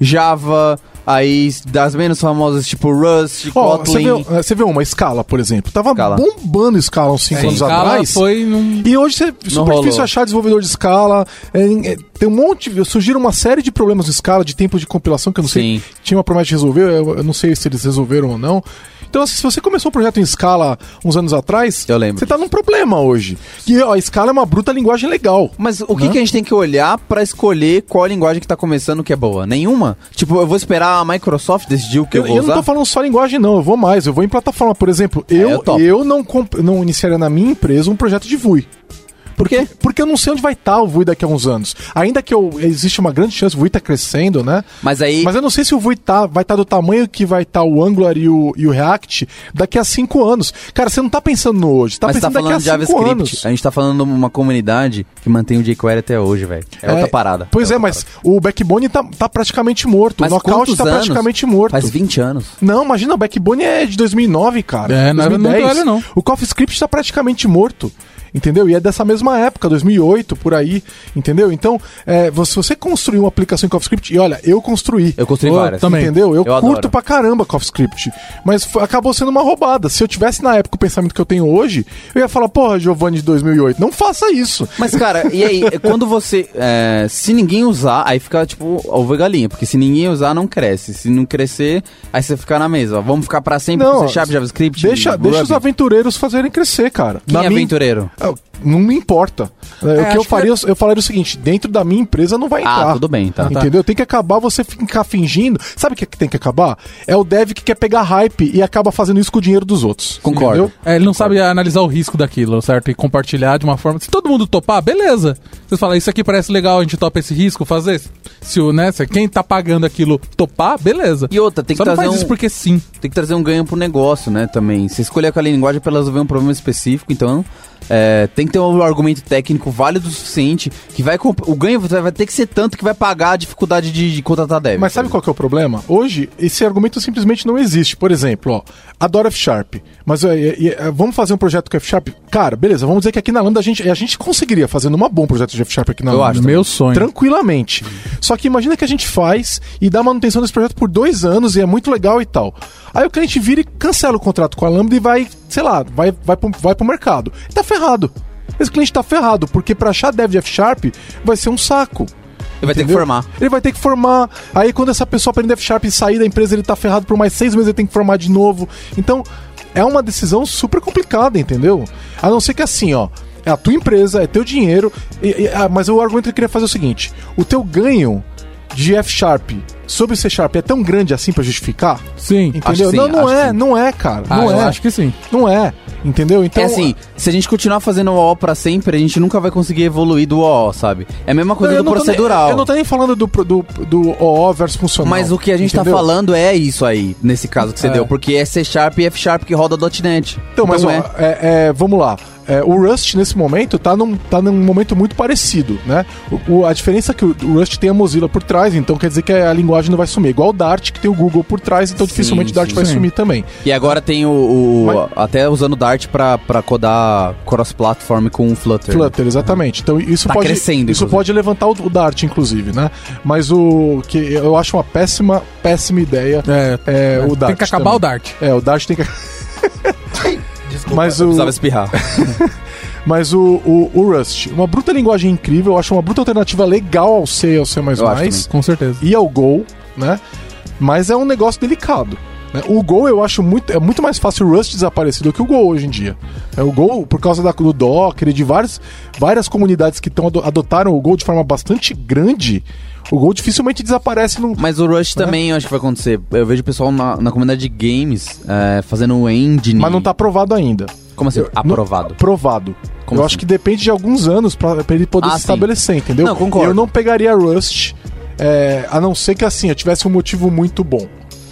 Java, Aí das menos famosas, tipo Rust, você Kotlin. vê, você vê uma escala, por exemplo. Tava Scala. bombando escala uns 5 Sim, anos atrás. foi num... E hoje é super rolou. difícil achar desenvolvedor de escala. é, é, tem um monte. Surgiram uma série de problemas de escala, de tempo de compilação, que eu não sei. Sim. Tinha uma promessa de resolver, eu, eu não sei se eles resolveram ou não. Então, assim, se você começou um projeto em escala uns anos atrás, Eu lembro você tá num problema hoje. E ó, a escala é uma bruta linguagem legal. Mas o que, Né? que a gente tem que olhar pra escolher qual a linguagem que tá começando que é boa? Nenhuma? Tipo, eu vou esperar a Microsoft decidir o que eu, Eu, vou eu não usar? tô falando só linguagem, não. Eu vou mais. Eu vou em plataforma. Por exemplo, eu eu, topo. eu não, não iniciaria na minha empresa um projeto de VUI. Por quê? Porque eu não sei onde vai estar o VUI daqui a uns anos. Ainda que eu, existe uma grande chance, o VUI tá crescendo, né? Mas aí. Mas eu não sei se o VUI tá, vai estar do tamanho que vai estar o Angular e o, e o React daqui a cinco anos. Cara, você não tá pensando no hoje, tá mas tá pensando daqui a falando de cinco JavaScript. anos. A gente tá falando de uma comunidade que mantém o jQuery até hoje, velho. É, outra parada. Pois é, outra mas o Backbone tá, tá praticamente morto. Mas o Knockout quantos tá anos? praticamente morto. Faz 20 anos. Não, imagina, o Backbone é de 2009, cara. É, não é muito 2010. velho, não. O CoffeeScript tá praticamente morto. Entendeu? E é dessa mesma época, 2008, por aí. Entendeu? Então, é, você- se você construir uma aplicação em CoffeeScript, e olha, eu construí. Eu construí várias. também. Entendeu? Eu, Eu curto adoro. pra caramba CoffeeScript. Mas acabou sendo uma roubada. Se eu tivesse na época o pensamento que eu tenho hoje, eu ia falar, porra, Giovanni de 2008, não faça isso. Mas, cara, e aí, quando você. é, se ninguém usar, aí fica tipo ovo e galinha. Porque se ninguém usar, não cresce. Se não crescer, aí você fica na mesa. ó, Vamos ficar pra sempre Não, com C Sharp, JavaScript? Deixa, deixa os aventureiros fazerem crescer, cara. Quem Na é minha- aventureiro? Ah, Não me importa. É, o que eu que faria, eu falaria o seguinte: dentro da minha empresa não vai entrar. Ah, tudo bem, tá. Entendeu? Tem que acabar você ficar fingindo. Sabe o que tem que acabar? É o dev que quer pegar hype e acaba fazendo isso com o dinheiro dos outros. Concordo. É, ele não sabe analisar o risco daquilo, certo? E compartilhar de uma forma. Se todo mundo topar, beleza. Você fala, isso aqui parece legal, a gente topa esse risco, fazer. Se o, né, se quem tá pagando aquilo topar, beleza. E outra, tem que Só não trazer faz um- isso porque sim. Tem que trazer um ganho pro negócio, né, também. Você escolher aquela linguagem pra resolver um problema específico, então é, tem que ter um argumento técnico válido o suficiente, que vai... O ganho vai ter que ser tanto que vai pagar a dificuldade de, de contratar dev. Mas sabe qual que é o problema? Hoje, esse argumento simplesmente não existe. Por exemplo, ó, adoro F Sharp. Mas é, é, é, vamos fazer um projeto com F Sharp? Cara, beleza, vamos dizer que aqui na Lambda a gente, a gente conseguiria fazer um bom projeto de F Sharp aqui na Eu Lambda. acho Meu sonho. Tranquilamente. Só que imagina que a gente faz e dá manutenção desse projeto por dois anos e é muito legal e tal. Aí o cliente vira e cancela o contrato com a Lambda e vai, sei lá, vai, vai, pro, vai pro mercado. E tá ferrado. Esse cliente tá ferrado, porque pra achar dev de F Sharp vai ser um saco. Ele vai ter que Entendeu? formar. Ele vai ter que formar. Aí quando essa pessoa aprender F Sharp e sair da empresa, ele tá ferrado por mais seis meses, ele tem que formar de novo. Então, é uma decisão super complicada, entendeu? A não ser que assim, ó. É a tua empresa, é teu dinheiro. e- e- ah, mas o argumento que eu queria fazer é o seguinte: o teu ganho de F Sharp sobre C Sharp é tão grande assim pra justificar? Sim. Entendeu? sim, não, não é, sim. não é, cara. Ah, não é. acho que sim. Não é. Entendeu? Então. é assim, se a gente continuar fazendo o OO pra sempre, a gente nunca vai conseguir evoluir do OO, sabe? É a mesma coisa eu do tô nem- procedural. eu não tô nem falando do, do, do OO versus funcional. Mas o que a gente entendeu? tá falando é isso aí, nesse caso que você É. deu, porque é C Sharp e F Sharp que roda .NET. Então, mas ó, é. é, é, vamos lá. É, o Rust, nesse momento, tá num, tá num momento muito parecido, né? O, o- a diferença é que o, o Rust tem a Mozilla por trás, então quer dizer que a linguagem não vai sumir. Igual o Dart, que tem o Google por trás, então Sim, dificilmente o Dart sim, vai sim. sumir também. E agora tem o. o- Mas- Até usando Dart pra, pra codar cross-platform com o Flutter. Flutter, exatamente. Então isso Tá pode crescendo, isso inclusive. pode levantar o, o Dart, inclusive, né? Mas o que eu acho uma péssima, péssima ideia É, é, o Dart. tem que acabar também. o Dart. É, o Dart tem que. Mas o, Precisava espirrar. Mas o, o, o Rust, uma bruta linguagem incrível, eu acho uma bruta alternativa legal ao C e ao C++, Eu acho Com certeza. e ao Go, né? Mas é um negócio delicado. né? O Go eu acho muito, é muito mais fácil o Rust desaparecer do que o Go hoje em dia. É, o Go, por causa da, do Docker e de várias, várias comunidades que tão, ado- adotaram o Go de forma bastante grande, o Go dificilmente desaparece num, Mas o Rush Né? também eu acho que vai acontecer. Eu vejo o pessoal na, na comunidade de games é, fazendo o engine. mas não tá aprovado ainda. Como assim? Eu- Aprovado. Provado. Como eu assim? acho que depende de alguns anos pra, pra ele poder Ah, se sim. estabelecer, entendeu? Não, concordo. Eu não pegaria Rust, é, a não ser que assim, eu tivesse um motivo muito bom.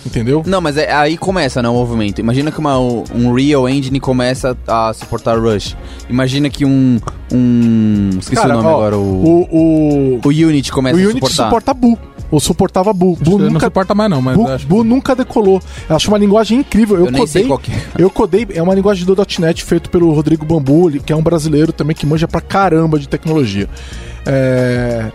Entendeu? Não, mas é, aí começa né, o movimento. Imagina que uma, um Real Engine começa a suportar Rush. Imagina que um. um esqueci Cara, o nome ó, agora. O, o, o, o Unity começa o a Unity suportar. suporta Bu. Ou suportava Bu. Bu Não nunca, suporta mais não, mas Bu, acho Bu nunca decolou. Eu acho uma linguagem incrível. Eu, Eu nem codei. sei qual que é. Eu codei, é uma linguagem do .NET feito pelo Rodrigo Bambu, que é um brasileiro também que manja pra caramba de tecnologia. É...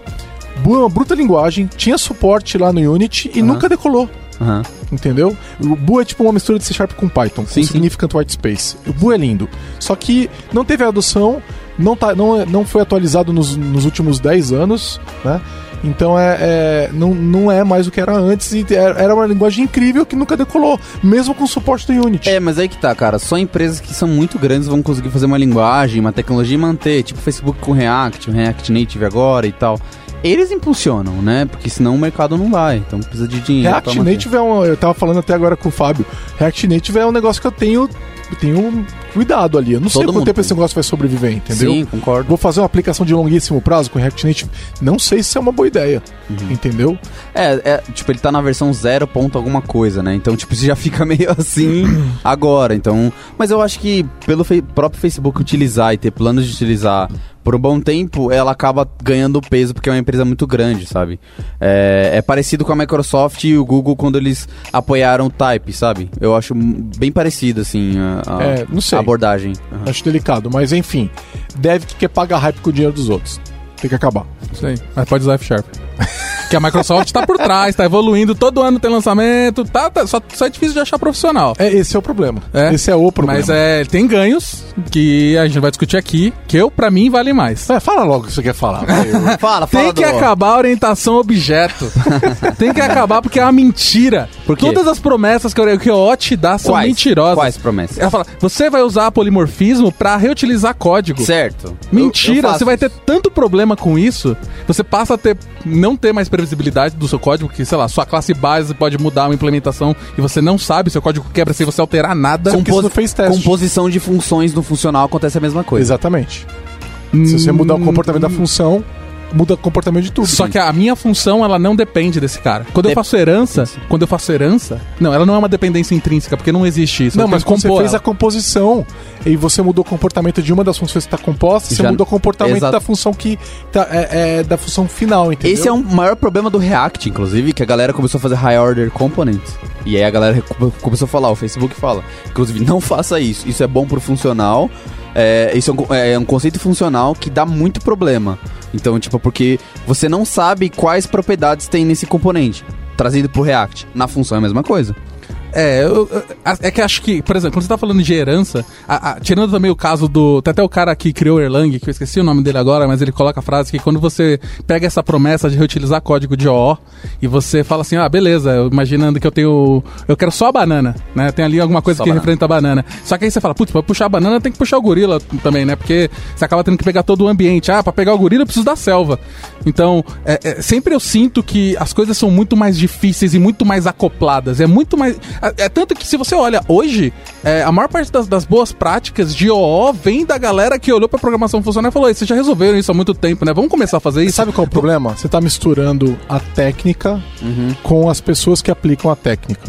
Bu é uma bruta linguagem, tinha suporte lá no Unity e Aham. nunca decolou. Aham. Entendeu? O Boo é tipo uma mistura de C Sharp com Python, Sim, com sim. Significant White Space. O Boo é lindo. Só que não teve adoção, não, tá, não, é- não foi atualizado nos, nos últimos 10 anos, né? Então é, é- não, não é mais o que era antes e era uma linguagem incrível que nunca decolou, mesmo com suporte do Unity. É, mas aí que tá, cara. Só empresas que são muito grandes vão conseguir fazer uma linguagem, uma tecnologia e manter. Tipo Facebook com React, React Native agora e tal. Eles impulsionam, né? Porque senão o mercado não vai. Então precisa de dinheiro. React. Native é um. Eu tava falando até agora com o Fábio. React Native é um negócio que eu tenho. Eu tenho cuidado ali. Eu não sei Todo quanto mundo tempo tem. esse negócio vai sobreviver, entendeu? Sim, concordo. Vou fazer uma aplicação de longuíssimo prazo com React Native. Não sei se é uma boa ideia. Uhum. Entendeu? É, é, tipo, ele tá na versão 0 ponto alguma coisa, né? Então, tipo, você já fica meio assim agora. Então, mas eu acho que pelo fe- próprio Facebook utilizar e ter planos de utilizar por um bom tempo, ela acaba ganhando peso porque é uma empresa muito grande, sabe? É, é parecido com a Microsoft e o Google quando eles apoiaram o Type, sabe? Eu acho bem parecido, assim, a, a- É, não sei. a abordagem. Aham. Acho delicado. Mas enfim. Deve que quer pagar hype com o dinheiro dos outros. Tem que acabar. Isso aí. Mas pode usar F-Sharp. Que a Microsoft tá por trás, tá evoluindo, todo ano tem lançamento, tá, tá- só, só é difícil de achar profissional. É, esse é o problema. É. Esse é o problema. Mas é, tem ganhos que a gente vai discutir aqui, que eu, pra mim, vale mais. É, fala logo o que você quer falar. Fala, fala Tem que do- acabar a orientação objeto. tem que acabar porque é uma mentira. Por quê? Todas as promessas que o que te dá são Quais? mentirosas. Quais promessas? Ela fala, você vai usar polimorfismo pra reutilizar código. Certo. Mentira, Eu- eu você vai ter tanto problema com isso, você passa a ter não ter mais previsibilidade do seu código, que, sei lá, sua classe base pode mudar uma implementação e você não sabe, seu código quebra sem você alterar nada. Teste. Composição de funções no funcional acontece a mesma coisa. Exatamente. Se você mudar o comportamento da função, muda o comportamento de tudo. Só que a minha função, ela não depende desse cara. Quando eu Dep- faço herança, quando eu faço herança, não, ela não é uma dependência intrínseca, porque não existe isso. Não, eu mas quando você fez ela. a composição e você mudou o comportamento de uma das funções que está composta, você Já- mudou o comportamento Exato. da função que tá, é, é da função final, entendeu? Esse é um maior problema do React, inclusive, que a galera começou a fazer high order components. E aí a galera co- começou a falar, o Facebook fala. Inclusive, não faça isso. Isso é bom pro funcional. É, isso é um, co- é um conceito funcional que dá muito problema. Então, tipo, porque você não sabe quais propriedades tem nesse componente. Trazido pro React. Na função é a mesma coisa. É, eu- é que acho que, por exemplo, quando você tá falando de herança, a- a- tirando também o caso do. Tem até o cara que criou o Erlang, que eu esqueci o nome dele agora, mas ele coloca a frase que quando você pega essa promessa de reutilizar código de OO e você fala assim, ah, beleza, imaginando que eu tenho. Eu quero só a banana, né? Tem ali alguma coisa Só que banana. representa a banana. Só que aí você fala, putz, pra puxar a banana tem que puxar o gorila também, né? Porque você acaba tendo que pegar todo o ambiente. Ah, pra pegar o gorila eu preciso da selva. Então, é- é, sempre eu sinto que as coisas são muito mais difíceis e muito mais acopladas. É muito mais. É, é tanto que se você olha hoje, é, a maior parte das, das boas práticas de OO vem da galera que olhou pra programação funcionar e falou: "Ei, vocês já resolveram isso há muito tempo, né? Vamos começar a fazer isso. Sabe qual é o problema? Você está misturando a técnica com as pessoas que aplicam a técnica.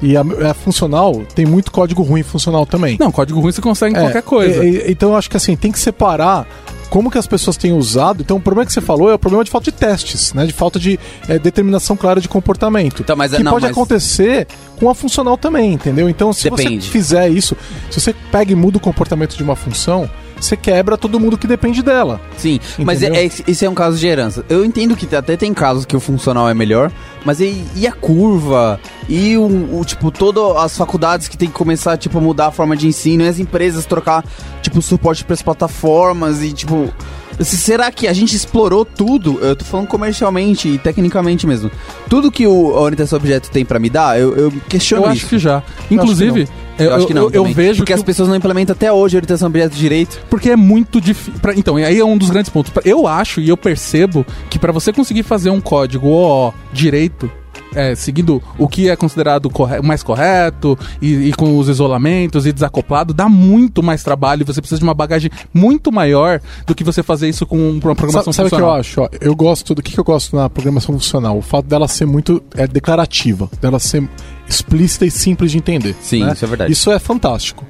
E a, a funcional tem muito código ruim funcional também. Não, código ruim você consegue em É, qualquer coisa. e- e- então eu acho que assim, tem que separar como que as pessoas têm usado. Então o problema que você falou é o problema de falta de testes, né? De falta de é, determinação clara de comportamento. Então, mas é- que não, pode mas- acontecer com a funcional também, entendeu? Então se Depende. você fizer isso, se você pega e muda o comportamento de uma função, você quebra todo mundo que depende dela. Sim, mas Entendeu? é, é- esse é um caso de herança. Eu entendo que até tem casos que o funcional é melhor, mas e, e a curva? E o, o, tipo, todas as faculdades que tem que começar, tipo, a mudar a forma de ensino, e as empresas trocar, tipo, suporte para as plataformas e, tipo... se- Será que a gente explorou tudo? Eu tô falando comercialmente e tecnicamente mesmo. Tudo que o, a orientação a objeto tem pra me dar, eu, eu questiono Eu isso. acho que já. Inclusive, Eu, acho que não. eu, eu vejo Porque que as pessoas não implementam até hoje a orientação a objeto direito. Porque é muito difícil. Então, e aí é um dos grandes pontos. Eu acho e eu percebo que pra você conseguir fazer um código OO direito, é, seguindo o que é considerado corre- mais correto e, e com os isolamentos e desacoplado, dá muito mais trabalho. Você precisa de uma bagagem muito maior do que você fazer isso com uma programação Sabe, sabe o que eu funcional. acho? Ó, eu gosto do que, que eu gosto na programação funcional. O fato dela ser muito é, declarativa, dela ser explícita e simples de entender. Sim, né? isso é verdade. Isso é fantástico.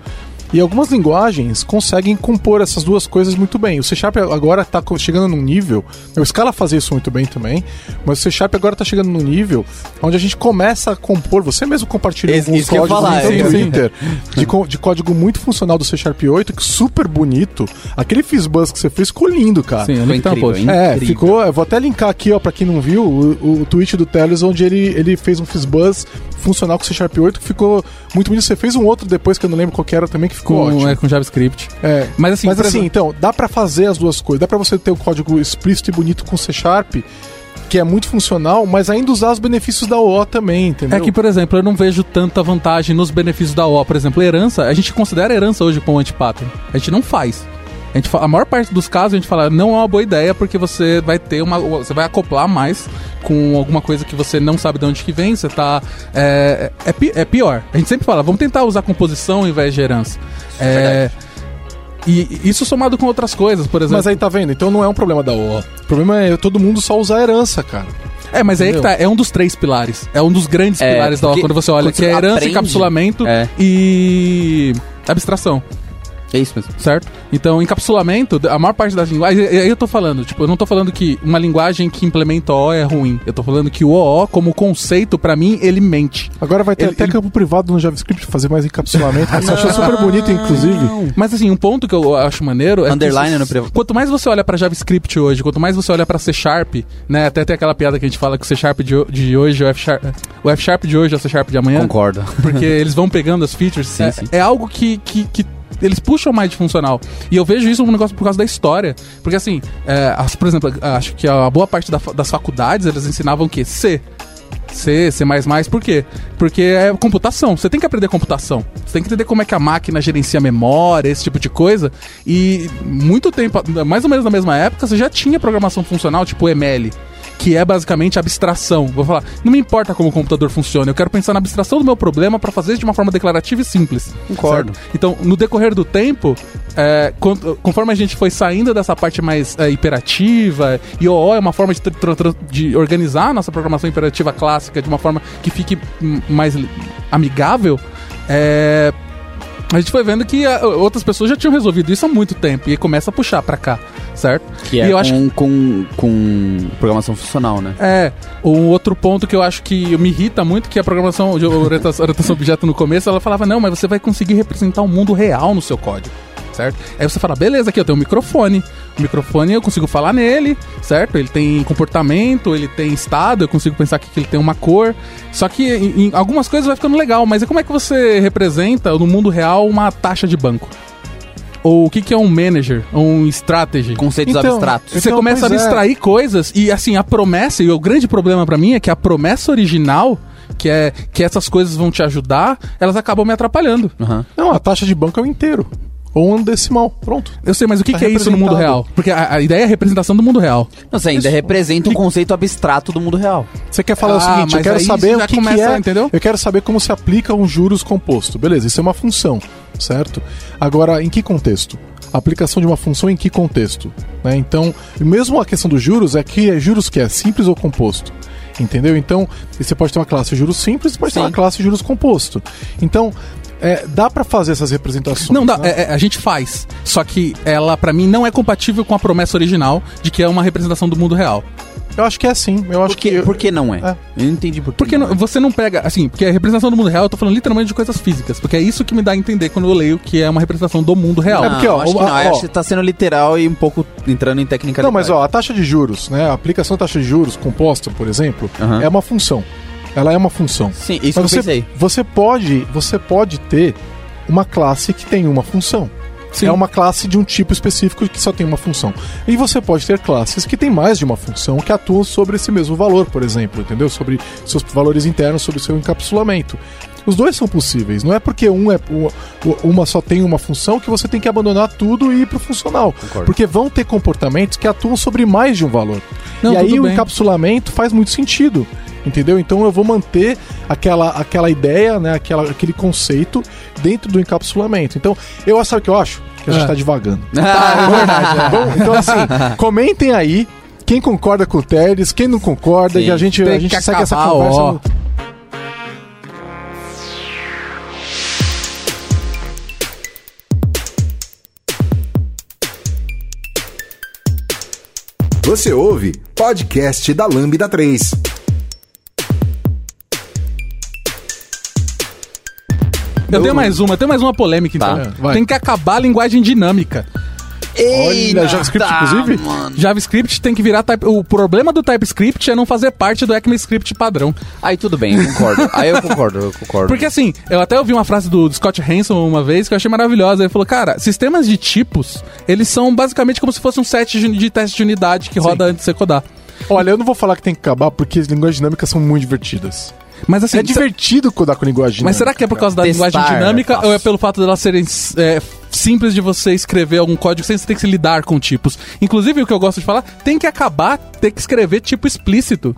E algumas linguagens conseguem compor essas duas coisas muito bem. O C Sharp agora está chegando num nível. O Scala fazia isso muito bem também, mas o C Sharp agora está chegando num nível onde a gente começa a compor. Você mesmo compartilhou Isso- alguns códigos falar, no é. Twitter de, de código muito funcional do C Sharp 8, que super bonito. Aquele Fizzbuzz que você fez ficou lindo, cara. Sim, o Foi tá incrível, hein? É, Incrível. ficou. Eu vou até linkar aqui, ó, pra quem não viu, o, o tweet do Teles, onde ele, ele fez um Fizzbuzz funcional com C Sharp 8, que ficou muito bonito. Você fez um outro depois, que eu não lembro qual que era também, que ficou Com, ótimo. é, com JavaScript. É. Mas assim, Mas assim, exemplo- então, dá pra fazer as duas coisas. Dá pra você ter o código explícito e bonito com C Sharp, que é muito funcional, mas ainda usar os benefícios da OO também, entendeu? É que, por exemplo, eu não vejo tanta vantagem nos benefícios da O. Por exemplo, herança, a gente considera herança hoje como anti-pattern. A gente não faz. A, gente fa- a maior parte dos casos a gente fala, não é uma boa ideia porque você vai ter uma. Você vai acoplar mais com alguma coisa que você não sabe de onde que vem, você tá. É, é, é pior. A gente sempre fala, vamos tentar usar composição ao invés de herança. É, e e isso somado com outras coisas, por exemplo. Mas aí tá vendo? Então não é um problema da OO. O problema é todo mundo só usar a herança, cara. É, mas aí é que Entendeu? tá, é um dos três pilares. É um dos grandes É, pilares da O porque quando você olha, quando que é herança, aprende- encapsulamento É. e abstração. É isso mesmo. Certo? Então, encapsulamento, a maior parte das linguagens. Aí eu tô falando, tipo, eu não tô falando que uma linguagem que implementa OO é ruim. Eu tô falando que o OO, como conceito, pra mim, ele mente. Agora vai ter Ele- até ele- campo privado no JavaScript pra fazer mais encapsulamento. Você achou super bonito, inclusive. Mas assim, um ponto que eu acho maneiro é. Underline que, no priva- Quanto mais você olha pra JavaScript hoje, quanto mais você olha pra C Sharp, né? Até tem aquela piada que a gente fala que o C Sharp de, de hoje, o F Sharp, o F Sharp de hoje é o C Sharp de amanhã. Concordo. porque eles vão pegando as features. Sim, é, sim. é algo que, que, que eles puxam mais de funcional. E eu vejo isso um negócio por causa da história. Porque assim, é, as- por exemplo, acho que a boa parte da das faculdades eles ensinavam o quê? C. C, C++, por quê? Porque é computação, você tem que aprender computação. Você tem que entender como é que a máquina gerencia a memória, esse tipo de coisa. E muito tempo, mais ou menos na mesma época, você já tinha programação funcional, tipo ML que é basicamente abstração. Vou falar, não me importa como o computador funciona, eu quero pensar na abstração do meu problema para fazer isso de uma forma declarativa e simples. Concordo. certo? Então, no decorrer do tempo, é, con- conforme a gente foi saindo dessa parte mais é, imperativa, e OO é uma forma de, de organizar a nossa programação imperativa clássica de uma forma que fique mais amigável, é, a gente foi vendo que outras pessoas já tinham resolvido isso há muito tempo e começa a puxar pra cá, certo? Que e é eu acho com, com, com programação funcional, né? é, um outro ponto que eu acho que me irrita muito, que a programação de orientação, orientação objeto no começo, ela falava, não, mas você vai conseguir representar o mundo real no seu código, certo? Aí você fala, beleza, aqui eu tenho um microfone, o microfone eu consigo falar nele, certo? Ele tem comportamento, ele tem estado, eu consigo pensar que ele tem uma cor, só que em, em algumas coisas vai ficando legal, mas e como é que você representa no mundo real uma taxa de banco? Ou o que, que é um manager, um strategy? Conceitos Então, abstratos. Você Então, começa a é. abstrair coisas e assim, a promessa, e o grande problema pra mim é que a promessa original, que é que essas coisas vão te ajudar, elas acabam me atrapalhando. Aham. Não, a taxa de banco é o inteiro. Ou um decimal. Pronto. Eu sei, mas o que, Tá que é isso no mundo real? Porque a, a ideia é a representação do mundo real. Não, você ainda Isso. representa um conceito abstrato do mundo real. Você quer falar Ah, o seguinte, eu mas quero saber o que, começa, que é, entendeu? eu quero saber como se aplica um juros composto. Beleza, isso é uma função, certo? Agora, em que contexto? A aplicação de uma função em que contexto? Né? Então, mesmo a questão dos juros é que é juros que é simples ou composto. Entendeu? Então, você pode ter uma classe juros simples, pode ter Sim. uma classe juros composto. Então, é, dá pra fazer essas representações. Não, dá, né? é- é, a gente faz. Só que ela, pra mim, não é compatível com a promessa original de que é uma representação do mundo real. Eu acho que é sim. Eu acho Por que, por que não é? É. Eu não entendi por que Porque não não- você não pega, assim, porque a representação do mundo real, eu tô falando literalmente de coisas físicas, porque é isso que me dá a entender quando eu leio que é uma representação do mundo real. É porque, ó, acho que o- não. ó, acho que tá sendo literal e um pouco entrando em técnica Não, mas ó, a taxa de juros, né? A aplicação da taxa de juros composta, por exemplo, é uma função. Ela é uma função. Sim, isso Mas que eu você, pensei. você pode, você pode ter uma classe que tem uma função. Sim. É uma classe de um tipo específico que só tem uma função. E você pode ter classes que têm mais de uma função que atuam sobre esse mesmo valor, por exemplo, entendeu? Sobre seus valores internos, sobre seu encapsulamento. Os dois são possíveis. Não é porque um é uma só tem uma função que você tem que abandonar tudo e ir pro funcional. Concordo. Porque vão ter comportamentos que atuam sobre mais de um valor. Não, e aí tudo o bem. encapsulamento faz muito sentido. Entendeu? Então eu vou manter aquela, aquela ideia, né, aquela, aquele conceito dentro do encapsulamento. Então, eu sabe o que eu acho? Que a gente É. tá divagando. Ah, é verdade. Bom, então assim, comentem aí quem concorda com o Teres, quem não concorda, Sim. e a gente, a gente segue essa conversa. ó. Você ouve podcast da Lambda 3. Eu tenho mais uma, eu tenho mais uma polêmica, então. Tá, vai. Tem que acabar a linguagem dinâmica. Olha, JavaScript, inclusive? JavaScript tem que virar type... O problema do TypeScript é não fazer parte do ECMAScript padrão. Aí tudo bem, eu concordo. Aí eu concordo, eu concordo. Porque assim, eu até ouvi uma frase do Scott Hanson uma vez que eu achei maravilhosa. Ele falou, cara, sistemas de tipos, eles são basicamente como se fosse um set de, teste de unidade que roda antes de você codar. Olha, eu não vou falar que tem que acabar porque as linguagens dinâmicas são muito divertidas. Mas assim, é divertido codar com linguagem Mas dinâmica. será que é por causa da Testar linguagem é dinâmica fácil. ou é pelo fato delas serem é, simples de você escrever algum código sem você ter que se lidar com tipos? Inclusive, o que eu gosto de falar, tem que acabar ter que escrever tipo explícito.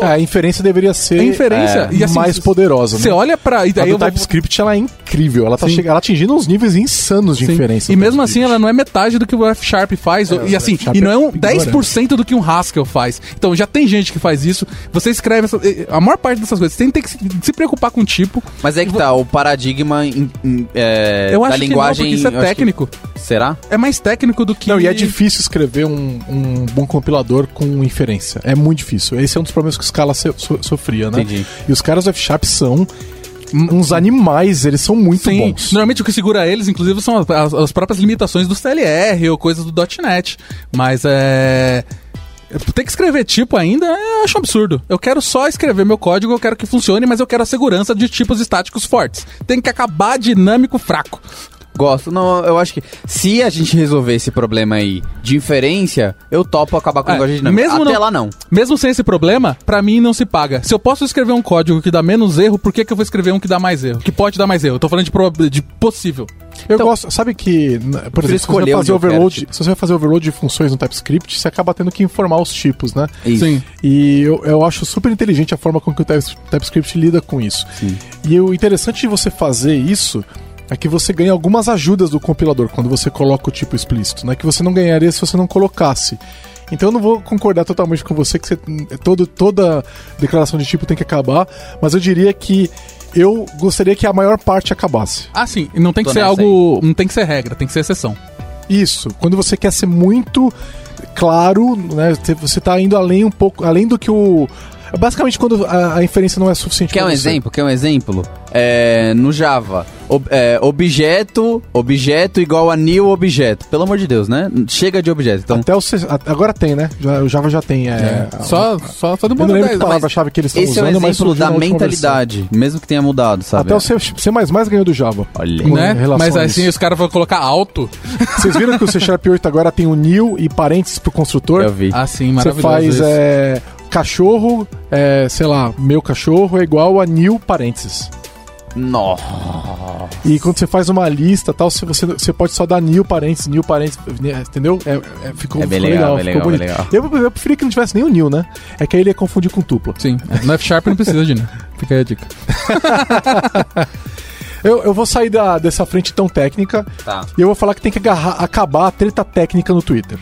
É, a inferência deveria ser É inferência. é, E assim, mais poderosa. Você né? olha pra. E A daí do eu vou- TypeScript ela é incrível. Ela tá chegando, ela atingindo uns níveis insanos de Sim. inferência. E mesmo assim, ela não é metade do que o F Sharp faz. e assim, e não é um é ignorante. 10% do que um Haskell faz. Então já tem gente que faz isso. Você escreve essa- eh, a maior parte dessas coisas. Você tem que se, se preocupar com o tipo. Mas é que tá, o paradigma em- em- é, Eu da acho linguagem. que não, isso é eu acho que- técnico. Será? É mais técnico do que. Não, e é difícil escrever um, um bom compilador com inferência. É muito difícil. Esse é um dos problemas que o Scala so- so- sofria, né? Entendi. E os caras do F-Sharp são uns animais, eles são muito Sim, bons. normalmente o que segura eles, inclusive, são as, as- as próprias limitações do CLR ou coisas do .NET. Mas é... Ter que escrever tipo ainda, eu acho um absurdo. Eu quero só escrever meu código, eu quero que funcione, mas eu quero a segurança de tipos estáticos fortes. Tem que acabar dinâmico fraco. Gosto. Não, eu acho que se a gente resolver esse problema aí de inferência, eu topo acabar com a É, linguagem dinâmica. mesmo Até não- lá não. Mesmo sem esse problema, pra mim não se paga. Se eu posso escrever um código que dá menos erro, por que, que eu vou escrever um que dá mais erro? Que pode dar mais erro. Eu tô falando de, proba- de possível. Eu Então- gosto, sabe que, n- por exemplo, se você, vai fazer overload, tipo. se você vai fazer overload de funções no TypeScript, você acaba tendo que informar os tipos, né? Isso. Sim. E eu, eu acho super inteligente a forma com que o Types- TypeScript lida com isso. Sim. E o interessante de você fazer isso é que você ganha algumas ajudas do compilador quando você coloca o tipo explícito, né? Que você não ganharia se você não colocasse. Então eu não vou concordar totalmente com você que você, todo, toda declaração de tipo tem que acabar, mas eu diria que eu gostaria que a maior parte acabasse. Ah, sim. E não tem que Tô ser algo. Não tem que ser regra, tem que ser exceção. Isso, quando você quer ser muito claro, né? Você- Você tá indo além um pouco, além do que o. Basicamente, quando a, a inferência não é suficiente Quer um você. exemplo? Quer um exemplo? É, no Java, ob- é, objeto, objeto igual a new objeto. Pelo amor de Deus, né? Chega de objeto. Então, Até o, C- a- agora tem, né? Já- o Java já tem. É, Só, só, só do Eu bom não lembro 10, que palavra-chave que eles estão esse é um usando, exemplo da mentalidade, mesmo que tenha mudado, sabe? Até o C, C++ ganhou do Java. Olha. Né? Mas a assim, os caras vão colocar alto. Vocês viram que o C Sharp 8 agora tem o new e parênteses pro construtor? Eu vi. Assim, Você maravilhoso. faz isso. é, cachorro, é, sei lá, meu cachorro é igual a new parênteses. Nossa. E quando você faz uma lista tal, você, você, pode só dar new parênteses, new parênteses, né, entendeu? É, é- ficou, É bem ficou legal, bem ficou legal, bem bonito. legal. Eu, eu preferia que não tivesse nem o new, né? É que aí ele ia confundir com tupla. Sim, no F Sharp não precisa de né? Fica aí a dica. Eu, eu vou sair da, dessa frente tão técnica Tá. e eu vou falar que tem que agarrar- acabar a treta técnica no Twitter.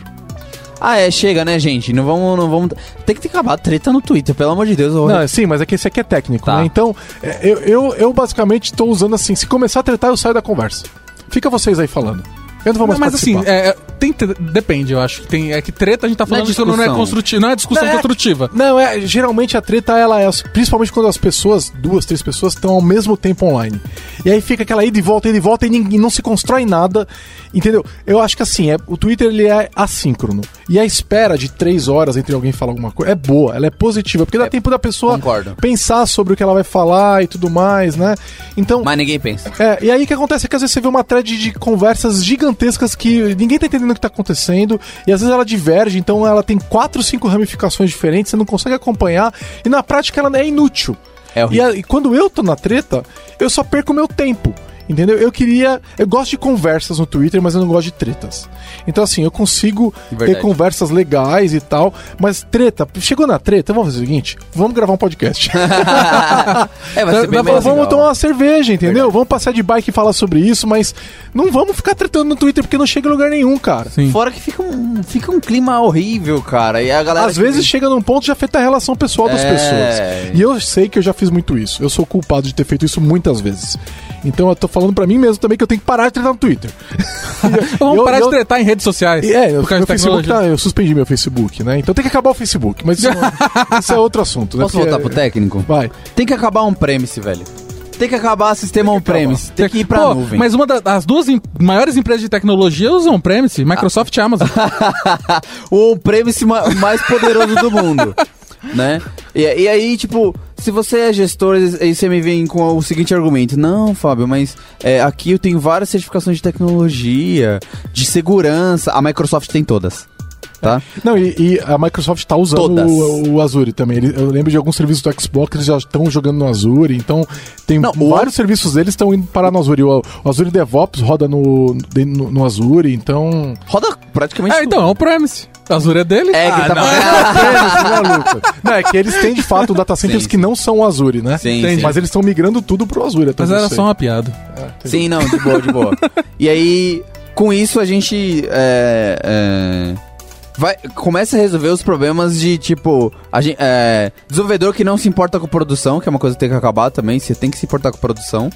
Ah, é, chega, né, gente? Não vamos, não vamos. Tem que ter acabado a treta no Twitter, pelo amor de Deus. eu- Não, sim, mas é que esse aqui é técnico, Tá. né? Então, é, eu, eu, eu basicamente estou usando assim, se começar a tretar, eu saio da conversa. Fica vocês aí falando. Eu não vou mais mas assim, participar. é, é, tem depende, eu acho. que Tem, é que treta a gente tá falando Não é que não é discussão. construtiva, não é discussão Não, é- construtiva. Não, é, geralmente a treta ela é, principalmente quando as pessoas, duas, três pessoas, estão ao mesmo tempo online. E aí fica aquela ida e volta, ida e volta e ninguém não se constrói nada, entendeu? Eu acho que assim, é, o Twitter ele é assíncrono. E a espera de três horas entre alguém falar alguma coisa é boa, ela é positiva, porque dá tempo da pessoa concordo. pensar sobre o que ela vai falar e tudo mais, né? Então, Mas ninguém pensa. é, e aí o que acontece é que às vezes você vê uma thread de conversas gigantescas que ninguém tá entendendo o que tá acontecendo, e às vezes ela diverge, então ela tem quatro, cinco ramificações diferentes, você não consegue acompanhar, e na prática ela é inútil. É e, a- e quando eu tô na treta, eu só perco o meu tempo. Entendeu? Eu queria. Eu gosto de conversas no Twitter, mas eu não gosto de tretas. Então, assim, eu consigo Verdade. ter conversas legais e tal, mas treta, chegou na treta, vamos fazer o seguinte: vamos gravar um podcast. é, vai ser bem vamos legal. tomar uma cerveja, entendeu? Vamos passear de bike e falar sobre isso, mas não vamos ficar tretando no Twitter porque não chega em lugar nenhum, cara. Sim. Fora que fica um, fica um clima horrível, cara. E a galera. Às vezes chega num ponto de afetar a relação pessoal das É. pessoas. E eu sei que eu já fiz muito isso. Eu sou culpado de ter feito isso muitas vezes. Então eu tô falando pra mim mesmo também que eu tenho que parar de tretar no Twitter. Vamos Eu- parar eu- de tretar em redes sociais. É, eu, por causa meu de Facebook tá, eu suspendi meu Facebook, né? Então tem que acabar o Facebook, mas isso, não- isso é outro assunto, né? Posso Porque- voltar pro técnico? Vai. Tem que acabar um premise, velho. Tem que acabar sistema on-premise. Tem que ir pra Pô, nuvem. Mas uma da- das duas em- maiores empresas de tecnologia usam on-premise, Microsoft e Amazon. o on-premise ma- mais poderoso do mundo, né? E, e aí, tipo, se você é gestor, aí você me vem com o seguinte argumento. Não, Fábio, mas é, aqui eu tenho várias certificações de tecnologia, de segurança. A Microsoft tem todas, tá? Não, e, e a Microsoft tá usando o, o Azure também. Ele- eu lembro de alguns serviços do Xbox que eles já estão jogando no Azure, então tem Não, o- vários serviços deles estão indo parar no Azure. O, o Azure DevOps roda no, no, no Azure, então. Roda praticamente é, então, é on-premise. A Azure é dele? É, que Ah, tá não. É, maluco. Não, é que eles têm de fato data centers Sim, que não são o Azure, né? Sim, sim. Mas eles estão migrando tudo pro Azure. Até Mas era sei. só uma piada. Sim, não, de boa, de boa. e aí, com isso, a gente é, é, vai, começa a resolver os problemas de, tipo, a gente, é, desenvolvedor que não se importa com produção, que é uma coisa que tem que acabar também, você tem que se importar com produção,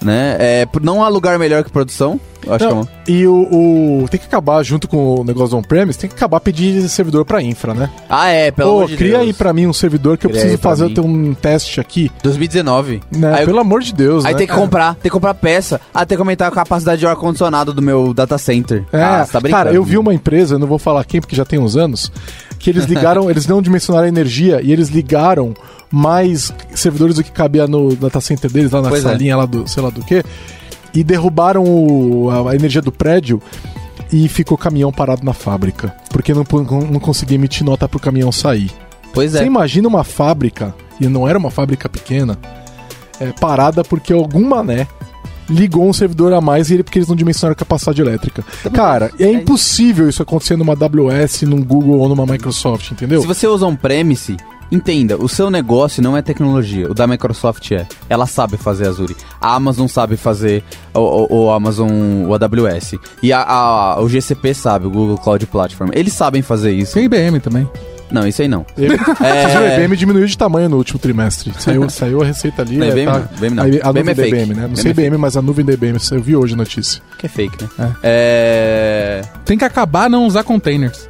né? É, não há lugar melhor que produção, acho Não, que é uma... E o, o- Tem que acabar, junto com o negócio do on-premise, tem que acabar pedir servidor pra infra, né? Ah, é, pelo Pô, amor de cria Deus. aí pra mim um servidor que eu Cria preciso aí pra fazer mim. ter um teste aqui. 2019. Né? Aí, eu- Pelo amor de Deus, aí né? tem que comprar, tem que comprar peça. Ah, tem que aumentar a capacidade de ar-condicionado do meu data center. É, ah, você tá brincando. cara, eu vi uma empresa, eu não vou falar quem porque já tem uns anos, que eles ligaram, eles não dimensionaram a energia e eles ligaram mais servidores do que cabia no data center deles, lá na Pois é. salinha lá do, sei lá do que, e derrubaram o- a, energia do prédio e ficou caminhão parado na fábrica, porque não, não conseguia emitir nota pro caminhão sair. Pois é. Você imagina uma fábrica, e não era uma fábrica pequena, é, parada porque algum mané ligou um servidor a mais e ele, porque eles não dimensionaram a capacidade elétrica. Cara, é impossível isso acontecer numa AWS, num Google ou numa Microsoft, entendeu? Se você usa um premise, entenda, o seu negócio não é tecnologia, o da Microsoft é. Ela sabe fazer Azure. A Amazon sabe fazer o, o, Amazon, o AWS. E a, a- o GCP sabe, o Google Cloud Platform. Eles sabem fazer isso. Tem IBM também. Não, isso aí não. É. A IBM diminuiu de tamanho no último trimestre. Saiu, saiu a receita ali. Não, é, IBM tá- IBM não. A, nuvem é da. IBM, né? Não IBM sei é IBM, mas a nuvem da IBM. Eu vi hoje a notícia. Que é fake, né? É. Tem que acabar não usar containers.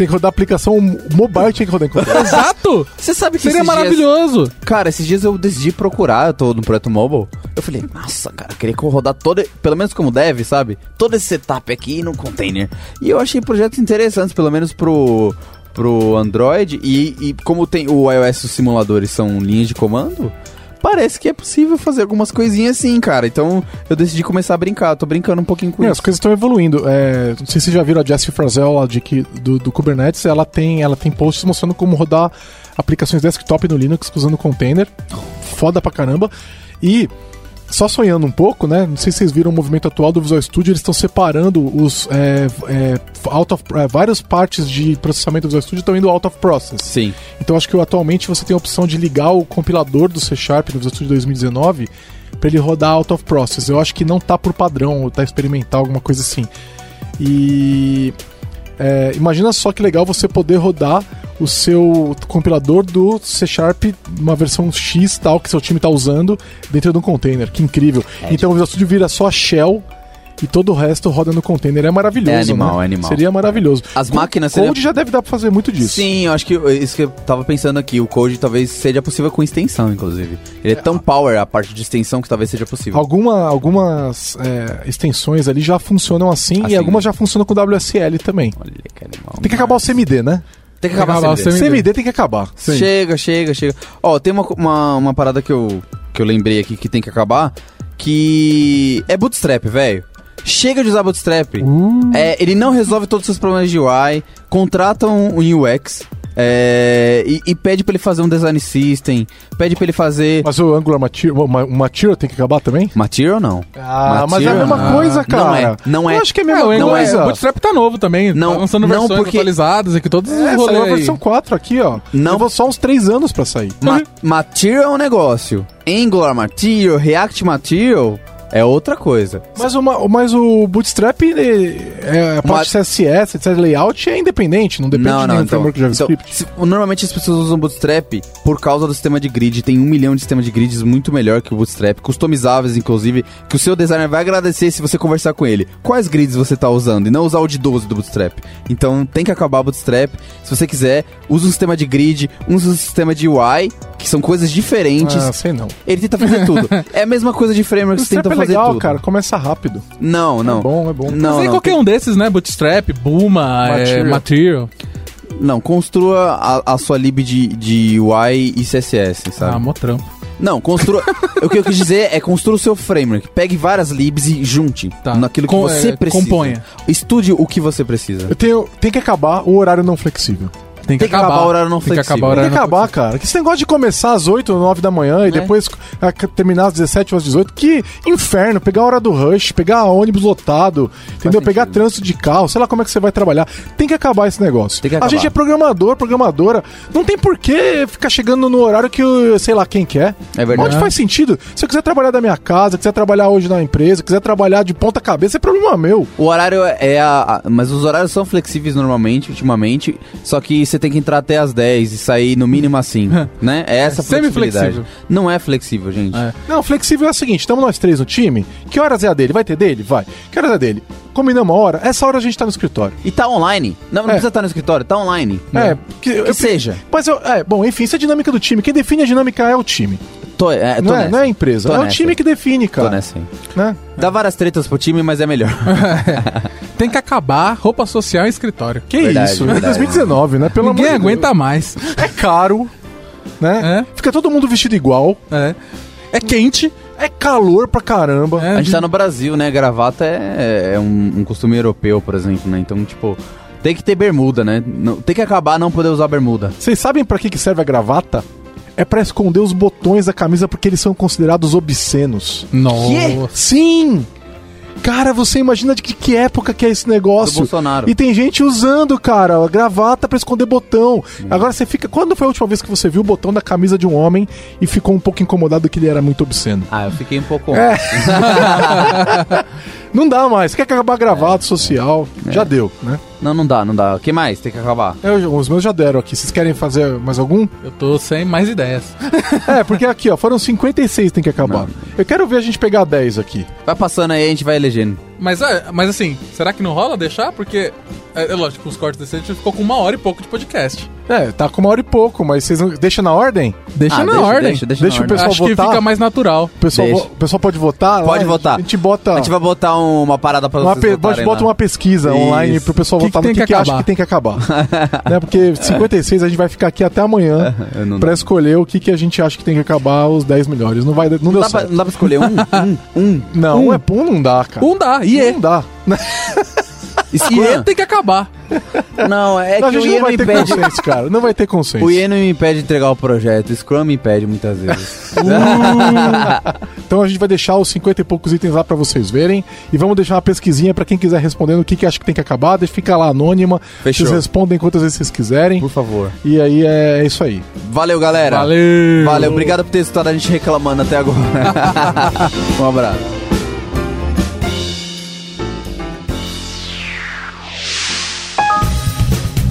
Tem que rodar aplicação mobile, tinha que rodar em container. Exato! Você sabe que Seria esses dias- maravilhoso. Cara, esses dias eu decidi procurar, eu tô no projeto mobile. Eu falei, nossa, cara, queria que eu rodar todo, pelo menos como deve, sabe? Todo esse setup aqui no container. E eu achei projetos interessantes, pelo menos pro, pro Android. E, e como tem o iOS, os simuladores são linhas de comando, parece que é possível fazer algumas coisinhas assim, cara. Então eu decidi começar a brincar. Tô brincando um pouquinho com É, as isso. coisas estão evoluindo. É, não sei se vocês já viram a Jessie Frazel de que, do, do Kubernetes. Ela tem, ela tem posts mostrando como rodar aplicações desktop no Linux usando container. Foda pra caramba. E só sonhando um pouco, né? Não sei se vocês viram o movimento atual do Visual Studio. Eles estão separando os é, é, out of, é, várias partes de processamento do Visual Studio estão indo out of process. Sim. Então acho que atualmente você tem a opção de ligar o compilador do C Sharp no Visual Studio 2019 para ele rodar out of process. Eu acho que não tá por padrão, ou tá experimental, alguma coisa assim. E é, imagina só que legal você poder rodar o seu compilador do C Sharp, uma versão X tal que seu time tá usando dentro de um container. Que incrível. então o Visual Studio vira só a shell e todo o resto roda no container. É maravilhoso. É animal, né? é animal. Seria maravilhoso. As Com máquinas Code seria- já deve dar pra fazer muito disso. Sim, eu acho que isso que eu tava pensando aqui, o code talvez seja possível com extensão, inclusive. Ele é tão power a parte de extensão que talvez seja possível. Alguma, algumas é, extensões ali já funcionam assim, Assim. e algumas já funcionam com WSL também. Olha que animal. Tem que acabar o CMD, né? Tem que acabar, o CMD. CMD. CMD tem que acabar. Sim. Chega, chega, chega. Ó, tem uma, uma, uma parada que eu, que eu lembrei aqui que tem que acabar, que é Bootstrap, velho. Chega de usar Bootstrap. Uh. É, ele não resolve todos os seus problemas de UI. Contratam um UX. é, e, e pede pra ele fazer um design system. Pede pra ele fazer. Mas o Angular Material, Material tem que acabar também? Material não. Ah, mas é a Material, mesma não. coisa, Não cara. é, não é. Eu acho que é a É, mesma o Angular- coisa. o Bootstrap tá novo também. Não, tá lançando não, versões porque- atualizadas aqui, todos os É, rolês saiu a versão 4 aqui, ó. Não. Levou só uns 3 anos pra sair. Ma- Material é um negócio. Angular Material, React Material, é outra coisa. Mas, uma, mas o Bootstrap, ele, é, a parte CSS, etc, layout é independente, não depende de nenhum framework de JavaScript. se- normalmente as pessoas usam Bootstrap por causa do sistema de grid. Tem um milhão de sistemas de grids muito melhor que o Bootstrap, customizáveis, inclusive, que o seu designer vai agradecer se você conversar com ele. Quais grids você tá usando? E não usar o de 12 do Bootstrap. Então tem que acabar o Bootstrap. Se você quiser, usa um sistema de grid, usa um sistema de UI, que são coisas diferentes. Ah, sei não. Ele tenta fazer tudo. é a mesma coisa de frameworks que Bootstrap tentam é fazer legal, tudo. cara, começa rápido. Não, não. É bom, é bom. Não, Mas não, qualquer tem- um desses, né? Bootstrap, Buma, Material. Material. Material. não, construa a, a sua lib de, de UI e CSS, sabe? Ah, mó trampo. Não, construa. o que eu quis dizer é construa o seu framework. Pegue várias libs e junte Tá. naquilo que Com- você é, precisa. componha. Estude o que você precisa. Eu tenho, tem que acabar o horário não flexível. Tem que, Tem que acabar o horário não Tem que flexível. acabar o Tem que não acabar, cara. Que esse negócio de começar às 8 ou 9 da manhã e É. depois terminar às 17 ou às 18, que inferno. Pegar a hora do rush, pegar ônibus lotado, entendeu? Pegar trânsito de carro, sei lá como é que você vai trabalhar. Tem que acabar esse negócio. Tem que a acabar. gente é programador, programadora. Não tem por que ficar chegando no horário que eu, sei lá quem quer. É verdade. Onde faz sentido? Se eu quiser trabalhar da minha casa, quiser trabalhar hoje na empresa, quiser trabalhar de ponta cabeça, é problema meu. O horário é a, a- Mas os horários são flexíveis normalmente, ultimamente. Só que você tem que entrar até às 10 e sair no mínimo assim. né? É essa É flexibilidade. semi-flexível. Não é flexível, gente. É. Não, flexível é o seguinte: estamos nós três no time. Que horas é a dele? Vai ter dele? Vai. Que horas é a dele? Combinamos uma hora? Essa hora a gente tá no escritório. E tá online. Não, não É. precisa estar no escritório, tá online. É, que, Que eu- seja. Mas, eu, é, bom, enfim, isso é a dinâmica do time. Quem define a dinâmica é o time. Tô, é, tô não, é, nessa. não é a empresa. Tô é o nessa. time que define, Tô cara. nessa aí. Né? Dá várias tretas pro time, mas é melhor. Tem que acabar roupa social em escritório. Que Verdade, isso? É verdade. 2019, né? Pelo Ninguém amor de aguenta mais. Deus. É caro, né? É. Fica todo mundo vestido igual. É. É quente. É calor pra caramba. É, A gente de- tá no Brasil, né? Gravata é, é um, um costume europeu, por exemplo, né? Então, tipo, tem que ter bermuda, né? Não- tem que acabar não poder usar bermuda. Vocês sabem pra que, que serve a gravata? É pra esconder os botões da camisa porque eles são considerados obscenos. Nossa. Sim! Cara, você imagina de que, época que é esse Do negócio? Bolsonaro. E tem gente usando, cara, gravata pra esconder botão. Agora você fica. Quando foi a última vez que você viu o botão da camisa de um homem e ficou um pouco incomodado que ele era muito obsceno? Ah, eu fiquei um pouco. É. Não dá mais. Quer acabar gravata social? Já deu, né? Não, não dá, não dá. O que mais? Tem que acabar. Eu- os meus já deram aqui. Vocês querem fazer mais algum? Eu tô sem mais ideias. É, porque aqui, ó, foram 56 tem que acabar. Eu quero ver a gente pegar 10 aqui. Vai passando aí, a gente vai elegendo. Mas, é, mas assim, será que não rola deixar? Porque, é, é lógico, os cortes desse a gente ficou com uma hora e pouco de podcast. É, tá com uma hora e pouco, mas vocês não. Deixa na ordem? Deixa Ah, na deixa, ordem. deixa, deixa Deixa na o ordem. pessoal Acho votar. que fica mais natural. O pessoal, vo- o pessoal pode votar? Pode Lá, votar. A gente bota. A gente vai botar um- uma parada pra Uma vocês pe... votarem gente bota lá. uma pesquisa Isso. online pro pessoal Que votar que no que, que que acha que tem que acabar. né? Porque 56 a gente vai ficar aqui até amanhã Eu não- pra escolher o que, que a gente acha que tem que acabar os 10 melhores. Não, vai, não, Não deu dá, pra, certo. não dá pra escolher um? um, um. Não, Um. é bom, não dá, cara. Um dá, e é. Não dá. E Scrum. é tem que acabar. Não, é a que o Ian não não vai ter impede. consenso, cara. Não vai ter consenso. O Ian não me impede de entregar o projeto. O Scrum me impede muitas vezes. Então a gente vai deixar os 50 e poucos itens lá pra vocês verem. E vamos deixar uma pesquisinha pra quem quiser respondendo o que, que acha que tem que acabar. Deixa fica lá anônima. Fechou. Vocês respondem quantas vezes vocês quiserem. Por favor. E aí é, é isso aí. Valeu, galera. Valeu. Valeu, obrigado por ter escutado a gente reclamando até agora. um abraço.